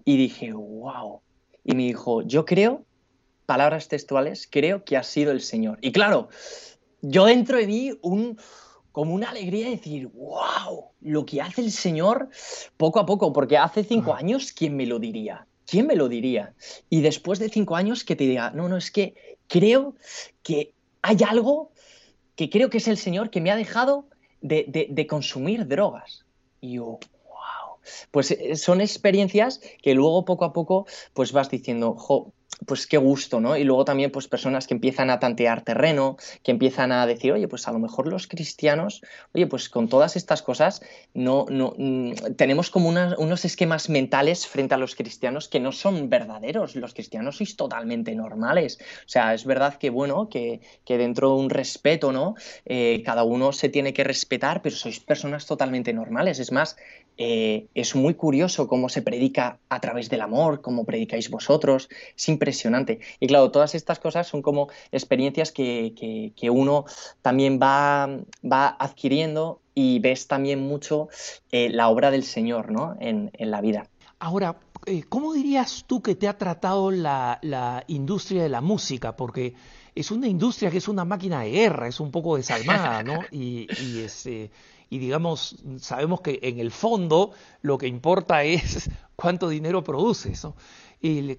Y dije, wow. Y me dijo, yo creo, palabras textuales, creo que ha sido el Señor. Y claro, yo dentro de mí un, como una alegría de decir, wow, lo que hace el Señor poco a poco, porque hace cinco años, ¿quién me lo diría? ¿Quién me lo diría? Y después de cinco años que te diga, no, no, es que creo que hay algo que creo que es el Señor que me ha dejado de, consumir drogas. Y yo, wow. Pues eh, son experiencias que luego poco a poco pues vas diciendo, jo, pues qué gusto, ¿no? Y luego también pues personas que empiezan a tantear terreno, que empiezan a decir, oye, pues a lo mejor los cristianos, oye, pues con todas estas cosas no, no mm, tenemos como unos esquemas mentales frente a los cristianos que no son verdaderos. Los cristianos sois totalmente normales. O sea, es verdad que, bueno, que, dentro de un respeto, ¿no? Eh, cada uno se tiene que respetar, pero sois personas totalmente normales. Es más, eh, es muy curioso cómo se predica a través del amor, cómo predicáis vosotros, impresionante. Y claro, todas estas cosas son como experiencias que, uno también va, va, adquiriendo y ves también mucho eh, la obra del Señor ¿no? en, la vida. Ahora, eh, ¿cómo dirías tú que te ha tratado la, industria de la música? Porque es una industria que es una máquina de guerra, es un poco desalmada, ¿no? Y, y este, y digamos, sabemos que en el fondo lo que importa es cuánto dinero produces. ¿no?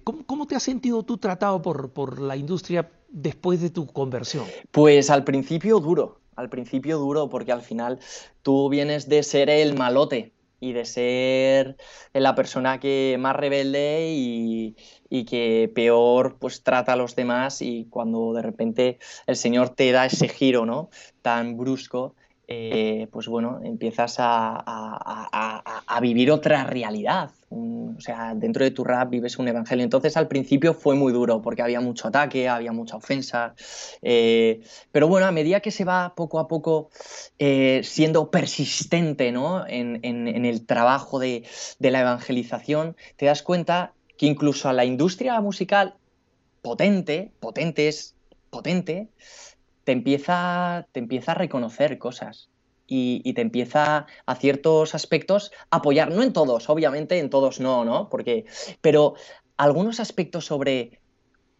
¿Cómo, te has sentido tú tratado por, por la industria después de tu conversión? Pues al principio duro, al principio duro, porque al final tú vienes de ser el malote y de ser la persona que más rebelde y, y, que peor pues trata a los demás y cuando de repente el Señor te da ese giro ¿no? tan brusco eh, pues bueno, empiezas a, vivir otra realidad. o sea, dentro de tu rap vives un evangelio. Entonces al principio fue muy duro porque había mucho ataque, había mucha ofensa. Eh, pero bueno, a medida que se va poco a poco eh, siendo persistente ¿no? en, el trabajo de, la evangelización, te das cuenta que incluso a la industria musical potente, potente es potente, te empieza, te empieza a reconocer cosas y, te empieza a ciertos aspectos apoyar, no en todos, obviamente en todos no, ¿no? Porque, pero algunos aspectos sobre,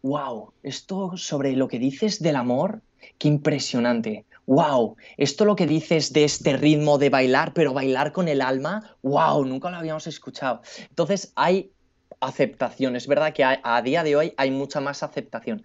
wow, esto sobre lo que dices del amor, qué impresionante. Wow, esto lo que dices de este ritmo de bailar, pero bailar con el alma, wow, nunca lo habíamos escuchado. Entonces hay aceptación, es verdad que a día de hoy hay mucha más aceptación,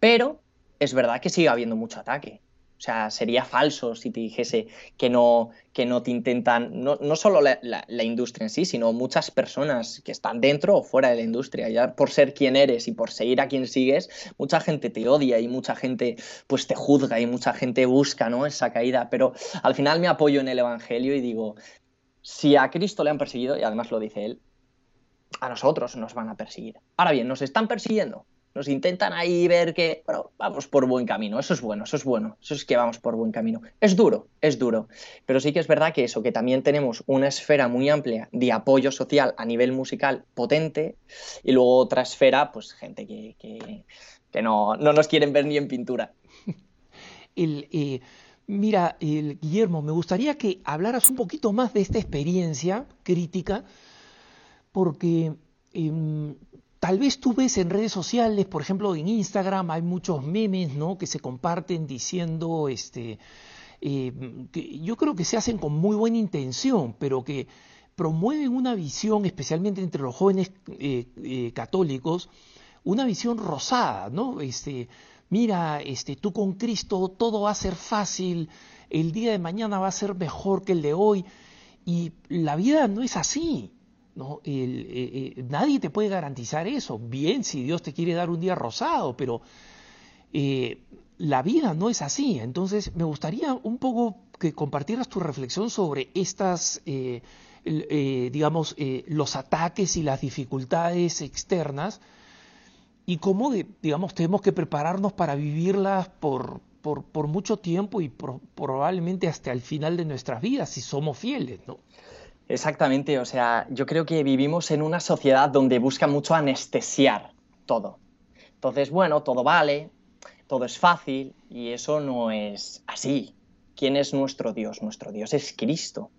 pero es verdad que sigue habiendo mucho ataque. O sea, sería falso si te dijese que no, que no te intentan, no, no solo la, industria en sí, sino muchas personas que están dentro o fuera de la industria. Ya por ser quien eres y por seguir a quien sigues, mucha gente te odia y mucha gente pues te juzga y mucha gente busca ¿no? esa caída. Pero al final me apoyo en el Evangelio y digo, si a Cristo le han perseguido, y además lo dice él, a nosotros nos van a perseguir. Ahora bien, ¿nos están persiguiendo? Nos intentan ahí ver que, bueno, vamos por buen camino, eso es bueno, eso es bueno, eso es que vamos por buen camino. Es duro, es duro, pero sí que es verdad que eso, que también tenemos una esfera muy amplia de apoyo social a nivel musical potente y luego otra esfera, pues gente que, que, no, no, nos quieren ver ni en pintura. El, eh, mira, el, Guillermo, me gustaría que hablaras un poquito más de esta experiencia crítica, porque... Em, Tal vez tú ves en redes sociales, por ejemplo en Instagram, hay muchos memes ¿no? que se comparten diciendo, este, eh, que yo creo que se hacen con muy buena intención, pero que promueven una visión, especialmente entre los jóvenes eh, eh, católicos, una visión rosada, ¿no? Este, mira, este, tú con Cristo todo va a ser fácil, el día de mañana va a ser mejor que el de hoy, y la vida no es así. ¿No? Eh, eh, nadie te puede garantizar eso. Bien, si Dios te quiere dar un día rosado, pero eh, la vida no es así. Entonces, me gustaría un poco que compartieras tu reflexión sobre estas, eh, digamos, los ataques y las dificultades externas y cómo, digamos, tenemos que prepararnos para vivirlas por, por, mucho tiempo y probablemente hasta el final de nuestras vidas, si somos fieles, ¿no? Exactamente, o sea, yo creo que vivimos en una sociedad donde busca mucho anestesiar todo. Entonces, bueno, todo vale, todo es fácil y eso no es así. ¿Quién es nuestro Dios? Nuestro Dios es Cristo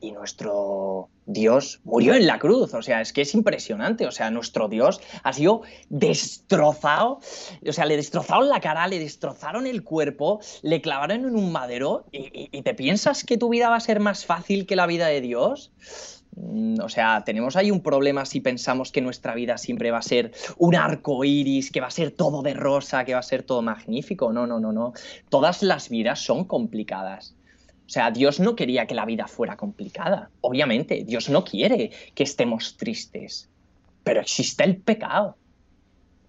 y nuestro Dios murió en la cruz. O sea, es que es impresionante. O sea, nuestro Dios ha sido destrozado. O sea, le destrozaron la cara, le destrozaron el cuerpo, le clavaron en un madero. ¿Y, te piensas que tu vida va a ser más fácil que la vida de Dios? Mm, o sea, tenemos ahí un problema si pensamos que nuestra vida siempre va a ser un arco iris, que va a ser todo de rosa, que va a ser todo magnífico. No, no, no, no. Todas las vidas son complicadas. O sea, Dios no quería que la vida fuera complicada. Obviamente, Dios no quiere que estemos tristes. Pero existe el pecado.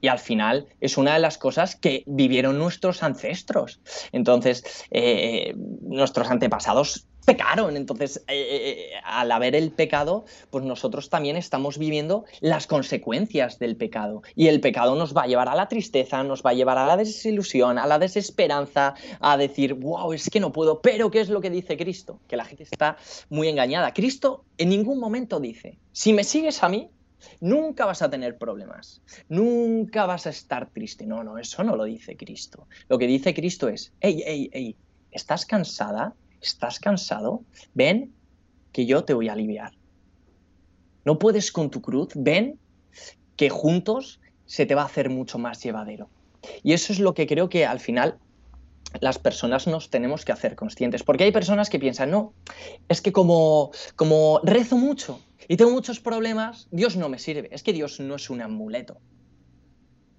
Y al final es una de las cosas que vivieron nuestros ancestros. Entonces, eh, nuestros antepasados pecaron. Entonces, eh, eh, al haber el pecado, pues nosotros también estamos viviendo las consecuencias del pecado. Y el pecado nos va a llevar a la tristeza, nos va a llevar a la desilusión, a la desesperanza, a decir, wow, es que no puedo. Pero, ¿qué es lo que dice Cristo? Que la gente está muy engañada. Cristo en ningún momento dice, si me sigues a mí, Nunca vas a tener problemas, nunca vas a estar triste. No, no, eso no lo dice Cristo. Lo que dice Cristo es, hey, hey, hey, ¿estás cansada? ¿Estás cansado? Ven que yo te voy a aliviar. No puedes con tu cruz, ven que juntos se te va a hacer mucho más llevadero. Y eso es lo que creo que al final las personas nos tenemos que hacer conscientes. Porque hay personas que piensan, no, es que como, como rezo mucho y tengo muchos problemas, Dios no me sirve. Es que Dios no es un amuleto.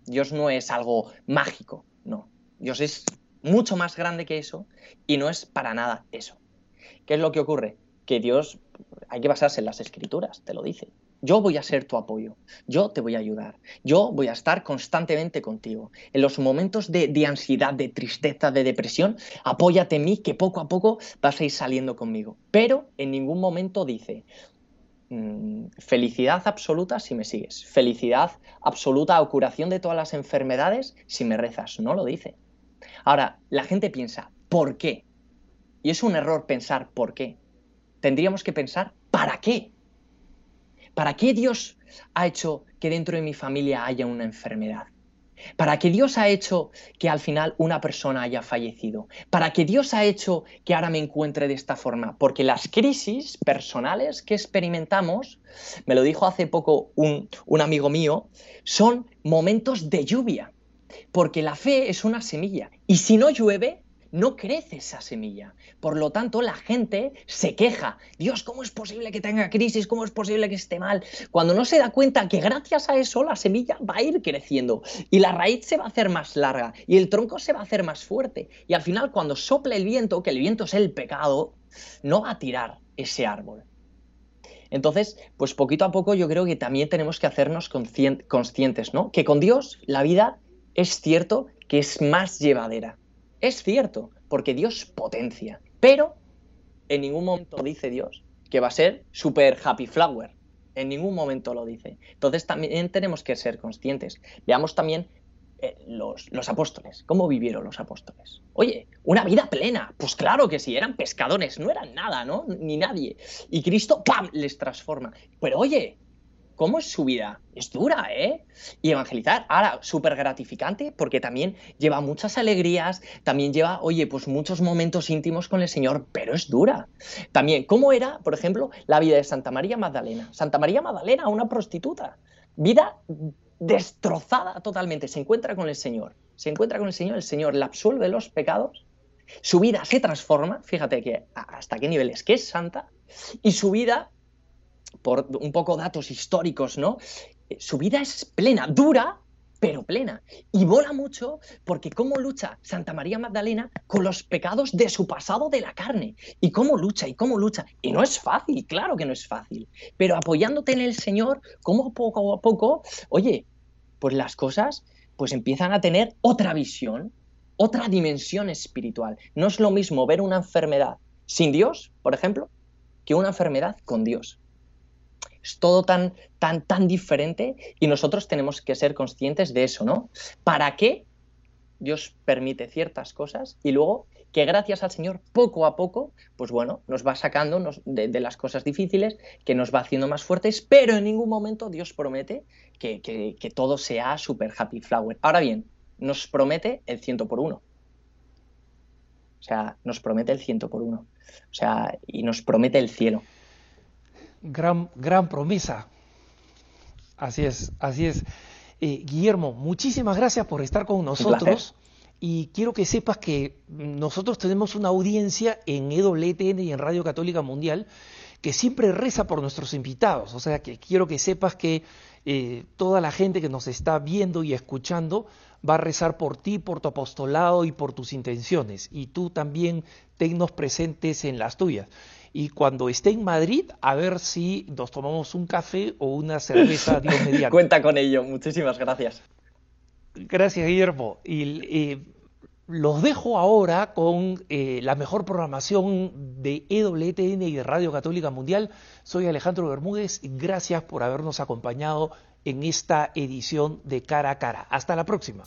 Dios no es algo mágico, no. Dios es mucho más grande que eso y no es para nada eso. ¿Qué es lo que ocurre? Que Dios, hay que basarse en las escrituras, te lo dice. Yo voy a ser tu apoyo, yo te voy a ayudar, yo voy a estar constantemente contigo. En los momentos de, ansiedad, de tristeza, de depresión, apóyate en mí que poco a poco vas a ir saliendo conmigo. Pero en ningún momento dice, mm, felicidad absoluta si me sigues, felicidad absoluta o curación de todas las enfermedades si me rezas. No lo dice. Ahora, la gente piensa, ¿por qué? Y es un error pensar por qué. Tendríamos que pensar, ¿para qué? ¿Para qué Dios ha hecho que dentro de mi familia haya una enfermedad? ¿Para qué Dios ha hecho que al final una persona haya fallecido? ¿Para qué Dios ha hecho que ahora me encuentre de esta forma? Porque las crisis personales que experimentamos, me lo dijo hace poco un, un amigo mío, son momentos de lluvia. Porque la fe es una semilla. Y si no llueve, no crece esa semilla. Por lo tanto, la gente se queja. Dios, ¿cómo es posible que tenga crisis? ¿Cómo es posible que esté mal? Cuando no se da cuenta que gracias a eso la semilla va a ir creciendo y la raíz se va a hacer más larga y el tronco se va a hacer más fuerte. Y al final, cuando sople el viento, que el viento es el pecado, no va a tirar ese árbol. Entonces, pues poquito a poco yo creo que también tenemos que hacernos conscientes, ¿no? Que con Dios la vida es cierto que es más llevadera. Es cierto, porque Dios potencia. Pero en ningún momento dice Dios que va a ser super happy flower. En ningún momento lo dice. Entonces también tenemos que ser conscientes. Veamos también eh, los, los, apóstoles. ¿Cómo vivieron los apóstoles? Oye, una vida plena. Pues claro que sí, eran pescadores, no eran nada, ¿no? Ni nadie. Y Cristo, ¡pam!, les transforma. Pero oye, ¿Cómo es su vida? Es dura, ¿eh? Y evangelizar, ahora, súper gratificante porque también lleva muchas alegrías, también lleva, oye, pues muchos momentos íntimos con el Señor, pero es dura. También, ¿cómo era, por ejemplo, la vida de Santa María Magdalena? Santa María Magdalena, una prostituta. Vida destrozada totalmente. Se encuentra con el Señor. Se encuentra con el Señor, el Señor la absuelve los pecados. Su vida se transforma, fíjate que hasta qué nivel es que es santa, y su vida por un poco datos históricos, ¿no? Eh, su vida es plena, dura, pero plena. Y mola mucho porque cómo lucha Santa María Magdalena con los pecados de su pasado de la carne. Y cómo lucha, y cómo lucha. Y no es fácil, claro que no es fácil. Pero apoyándote en el Señor, como poco a poco, oye, pues las cosas pues empiezan a tener otra visión, otra dimensión espiritual. No es lo mismo ver una enfermedad sin Dios, por ejemplo, que una enfermedad con Dios. Es todo tan, tan, tan diferente y nosotros tenemos que ser conscientes de eso, ¿no? ¿Para qué Dios permite ciertas cosas y luego que gracias al Señor poco a poco, pues bueno, nos va sacando de, las cosas difíciles, que nos va haciendo más fuertes, pero en ningún momento Dios promete que, que todo sea super happy flower. Ahora bien, nos promete el ciento por uno. O sea, nos promete el ciento por uno. O sea, y nos promete el cielo. Gran, gran promesa. Así es, así es. Eh, Guillermo, muchísimas gracias por estar con nosotros. Y quiero que sepas que nosotros tenemos una audiencia en EWTN y en Radio Católica Mundial que siempre reza por nuestros invitados. O sea, que quiero que sepas que eh, toda la gente que nos está viendo y escuchando va a rezar por ti, por tu apostolado y por tus intenciones. Y tú también tennos presentes en las tuyas. Y cuando esté en Madrid, a ver si nos tomamos un café o una cerveza, Dios mediante. Cuenta con ello. Muchísimas gracias. Gracias, Guillermo. Y los dejo ahora con eh, la mejor programación de EWTN y de Radio Católica Mundial. Soy Alejandro Bermúdez. Gracias por habernos acompañado en esta edición de Cara a Cara. Hasta la próxima.